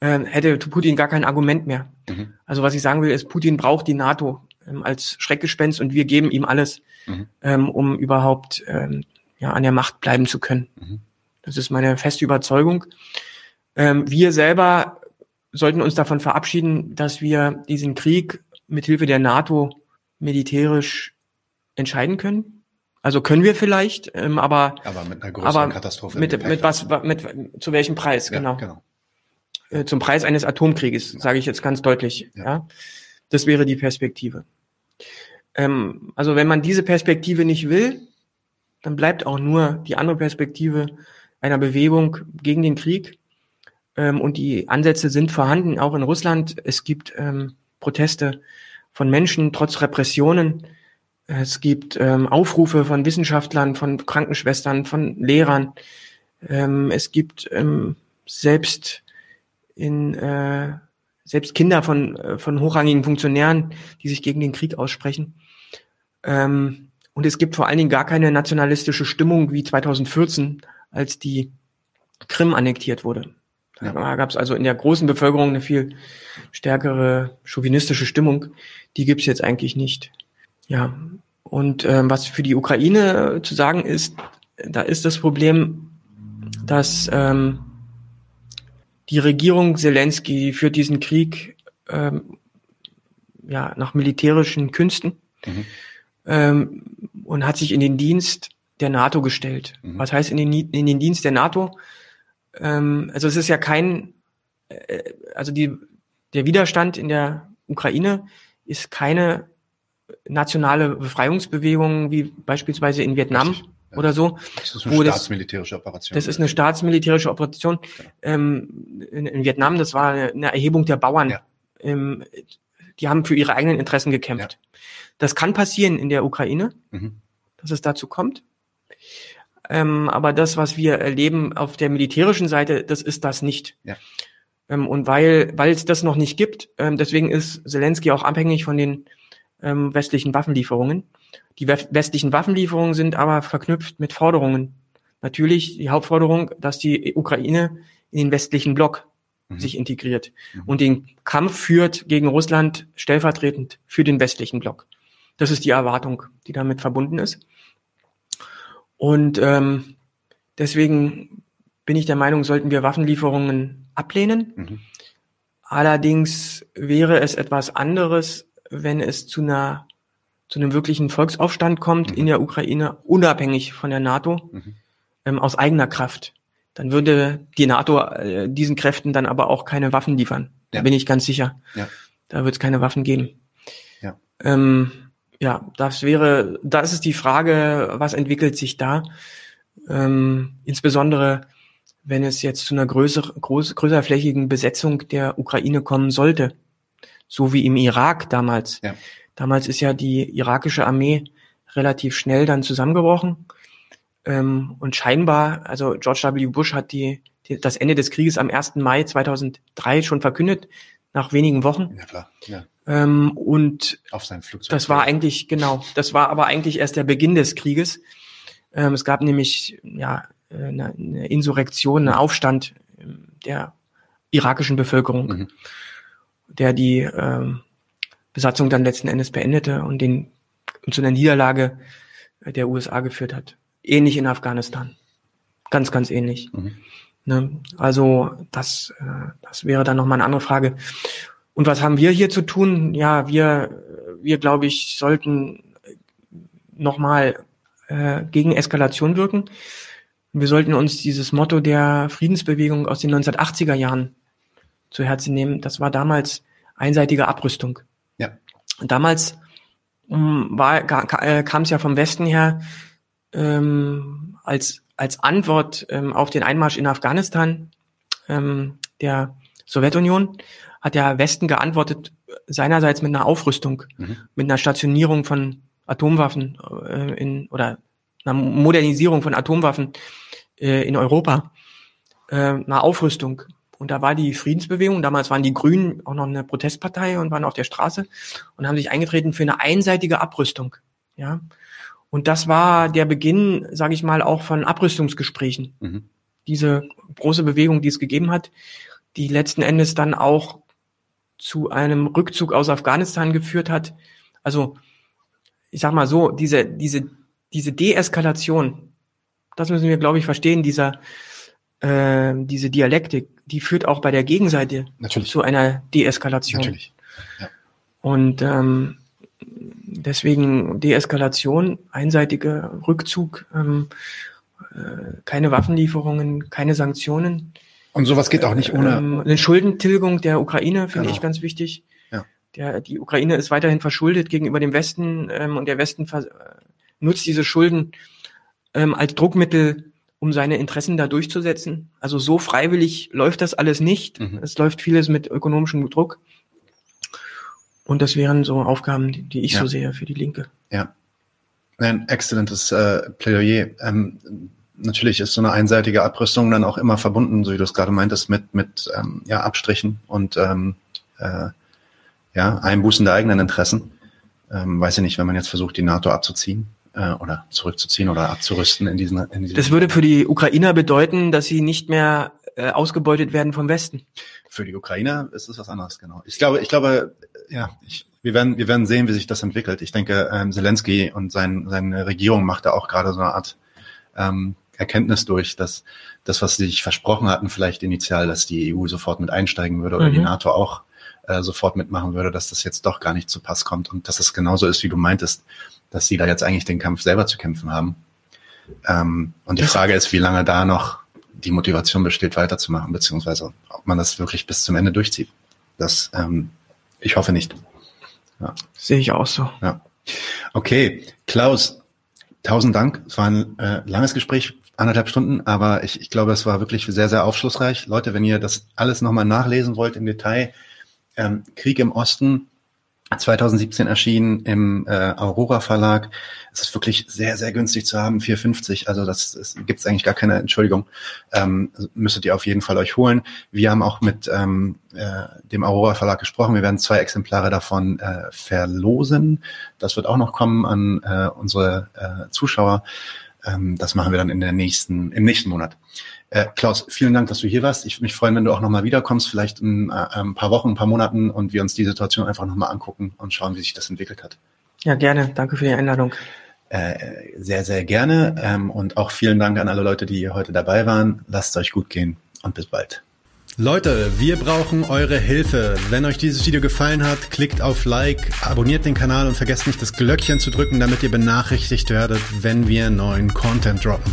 äh, hätte Putin gar kein Argument mehr. Mhm. Also was ich sagen will, ist, Putin braucht die NATO ähm, als Schreckgespenst und wir geben ihm alles, mhm. ähm, um überhaupt ähm, ja, an der Macht bleiben zu können. Mhm. Das ist meine feste Überzeugung. Ähm, wir selber sollten uns davon verabschieden, dass wir diesen Krieg mit Hilfe der NATO militärisch entscheiden können. Also können wir vielleicht, ähm, aber aber mit einer größeren aber Katastrophe. Mit, mit was, mit zu welchem Preis? Ja, genau. genau. Äh, zum Preis eines Atomkrieges, ja. sage ich jetzt ganz deutlich. Ja. ja. Das wäre die Perspektive. Ähm, also wenn man diese Perspektive nicht will, dann bleibt auch nur die andere Perspektive einer Bewegung gegen den Krieg. Ähm, und die Ansätze sind vorhanden, auch in Russland. Es gibt ähm, Proteste von Menschen trotz Repressionen es gibt ähm, Aufrufe von Wissenschaftlern, von Krankenschwestern, von Lehrern. Ähm, es gibt ähm, selbst in äh, selbst Kinder von äh, von hochrangigen Funktionären, die sich gegen den Krieg aussprechen. Ähm, und es gibt vor allen Dingen gar keine nationalistische Stimmung wie 2014, als die Krim annektiert wurde. Da gab es also in der großen Bevölkerung eine viel stärkere chauvinistische Stimmung. Die gibt es jetzt eigentlich nicht. Ja, und ähm, was für die Ukraine zu sagen ist, da ist das Problem, dass ähm, die Regierung Zelensky führt diesen Krieg ähm, ja nach militärischen Künsten mhm. ähm, und hat sich in den Dienst der NATO gestellt. Mhm. Was heißt in den, in den Dienst der NATO? Ähm, also es ist ja kein, äh, also die, der Widerstand in der Ukraine ist keine nationale Befreiungsbewegungen wie beispielsweise in Vietnam, ja. Oder so. Das ist eine staatsmilitärische Operation. Das ist eine staatsmilitärische Operation. Genau. Ähm, in, in, Vietnam, das war eine Erhebung der Bauern. Ja. Ähm, die haben für ihre eigenen Interessen gekämpft. Ja. Das kann passieren in der Ukraine, mhm. dass es dazu kommt. Ähm, aber das, was wir erleben auf der militärischen Seite, das ist das nicht. Ja. Ähm, und weil, weil es das noch nicht gibt, ähm, deswegen ist Zelensky auch abhängig von den ähm, westlichen Waffenlieferungen. Die westlichen Waffenlieferungen sind aber verknüpft mit Forderungen. Natürlich die Hauptforderung, dass die Ukraine in den westlichen Block mhm. sich integriert mhm. und den Kampf führt gegen Russland stellvertretend für den westlichen Block. Das ist die Erwartung, die damit verbunden ist. Und ähm, deswegen bin ich der Meinung, sollten wir Waffenlieferungen ablehnen. Mhm. Allerdings wäre es etwas anderes, wenn es zu einer zu einem wirklichen Volksaufstand kommt mhm. in der Ukraine, unabhängig von der NATO, mhm. ähm, aus eigener Kraft. Dann würde die NATO äh, diesen Kräften dann aber auch keine Waffen liefern. Ja. Da bin ich ganz sicher. Ja. Da wird es keine Waffen geben. Ja. Ähm, ja, das wäre, das ist die Frage, was entwickelt sich da? Ähm, insbesondere, wenn es jetzt zu einer größer, groß, größerflächigen Besetzung der Ukraine kommen sollte, so wie im Irak damals. Ja. Damals ist ja die irakische Armee relativ schnell dann zusammengebrochen. Ähm, und scheinbar, also George W. Bush hat die, die, das Ende des Krieges am 1. Mai 2003 schon verkündet, nach wenigen Wochen. Ja, klar. Ja. Ähm, und auf seinem Flugzeug. Das war eigentlich, genau, das war aber eigentlich erst der Beginn des Krieges. Ähm, es gab nämlich ja eine, eine Insurrektion, einen Aufstand ähm, der irakischen Bevölkerung, mhm. Der die ähm, Besatzung dann letzten Endes beendete und den und zu einer Niederlage der USA geführt hat. Ähnlich in Afghanistan. Ganz, ganz ähnlich. Mhm. Ne? Also das, äh, das wäre dann nochmal eine andere Frage. Und was haben wir hier zu tun? Ja, wir, wir glaube ich, sollten nochmal äh, gegen Eskalation wirken. Wir sollten uns dieses Motto der Friedensbewegung aus den 1980er Jahren zu Herzen nehmen. Das war damals einseitige Abrüstung. Ja. Und damals um, war, äh, kam es ja vom Westen her ähm, als, als Antwort ähm, auf den Einmarsch in Afghanistan ähm, der Sowjetunion hat der Westen geantwortet seinerseits mit einer Aufrüstung, mhm. mit einer Stationierung von Atomwaffen äh, in oder einer Modernisierung von Atomwaffen äh, in Europa, äh, einer Aufrüstung. Und da war die Friedensbewegung, damals waren die Grünen auch noch eine Protestpartei und waren auf der Straße und haben sich eingetreten für eine einseitige Abrüstung. Ja. Und das war der Beginn, sage ich mal, auch von Abrüstungsgesprächen. Mhm. Diese große Bewegung, die es gegeben hat, die letzten Endes dann auch zu einem Rückzug aus Afghanistan geführt hat. Also, ich sag mal so, diese, diese, diese Deeskalation, das müssen wir, glaube ich, verstehen, dieser, äh, diese Dialektik, die führt auch bei der Gegenseite Natürlich. zu einer Deeskalation. Natürlich. Ja. Und ähm, deswegen Deeskalation, einseitiger Rückzug, ähm, äh, keine Waffenlieferungen, keine Sanktionen. Und sowas geht auch nicht ohne. Ähm, eine Schuldentilgung der Ukraine finde genau. ich ganz wichtig. Ja. Der, die Ukraine ist weiterhin verschuldet gegenüber dem Westen ähm, und der Westen nutzt diese Schulden ähm, als Druckmittel, um seine Interessen da durchzusetzen. Also so freiwillig läuft das alles nicht. Mhm. Es läuft vieles mit ökonomischem Druck. Und das wären so Aufgaben, die, die ich ja. so sehe für die Linke. Ja. Ein exzellentes äh, Plädoyer. Ähm, natürlich ist so eine einseitige Abrüstung dann auch immer verbunden, so wie du es gerade meintest, mit, mit ähm, ja, Abstrichen und ähm, äh, ja, Einbußen der eigenen Interessen. Ähm, weiß ich nicht, wenn man jetzt versucht, die NATO abzuziehen äh, oder zurückzuziehen oder abzurüsten in diesen, in diesen Das würde für die Ukrainer bedeuten, dass sie nicht mehr äh, ausgebeutet werden vom Westen. Für die Ukrainer ist es was anderes, genau. Ich glaube, ich glaube, ja, ich, wir werden, wir werden sehen, wie sich das entwickelt. Ich denke, ähm, Zelensky und sein, seine Regierung macht da auch gerade so eine Art ähm, Erkenntnis durch, dass das, was sie sich versprochen hatten, vielleicht initial, dass die EU sofort mit einsteigen würde oder mhm. die NATO auch äh, sofort mitmachen würde, dass das jetzt doch gar nicht zu Pass kommt und dass es genauso ist, wie du meintest, dass sie da jetzt eigentlich den Kampf selber zu kämpfen haben. Ähm, und die Frage ist, wie lange da noch die Motivation besteht, weiterzumachen, beziehungsweise ob man das wirklich bis zum Ende durchzieht. Das, ähm, ich hoffe nicht. Ja. Sehe ich auch so. Ja. Okay, Klaus, tausend Dank. Es war ein äh, langes Gespräch, anderthalb Stunden, aber ich, ich glaube, es war wirklich sehr, sehr aufschlussreich. Leute, wenn ihr das alles nochmal nachlesen wollt im Detail, ähm, Krieg im Osten, 2017 erschienen im äh, Aurora Verlag. Es ist wirklich sehr, sehr günstig zu haben, 4,50. Also das, das gibt es eigentlich gar keine Entschuldigung. Ähm, müsstet ihr auf jeden Fall euch holen. Wir haben auch mit ähm, äh, dem Aurora Verlag gesprochen. Wir werden zwei Exemplare davon äh, verlosen. Das wird auch noch kommen an äh, unsere äh, Zuschauer. Ähm, das machen wir dann in der nächsten, im nächsten Monat. Äh, Klaus, vielen Dank, dass du hier warst. Ich würde mich freuen, wenn du auch nochmal wiederkommst, vielleicht in äh, ein paar Wochen, ein paar Monaten und wir uns die Situation einfach nochmal angucken und schauen, wie sich das entwickelt hat. Ja, gerne. Danke für die Einladung. Äh, sehr, sehr gerne. Ähm, und auch vielen Dank an alle Leute, die heute dabei waren. Lasst es euch gut gehen und bis bald. Leute, wir brauchen eure Hilfe. Wenn euch dieses Video gefallen hat, klickt auf Like, abonniert den Kanal und vergesst nicht das Glöckchen zu drücken, damit ihr benachrichtigt werdet, wenn wir neuen Content droppen.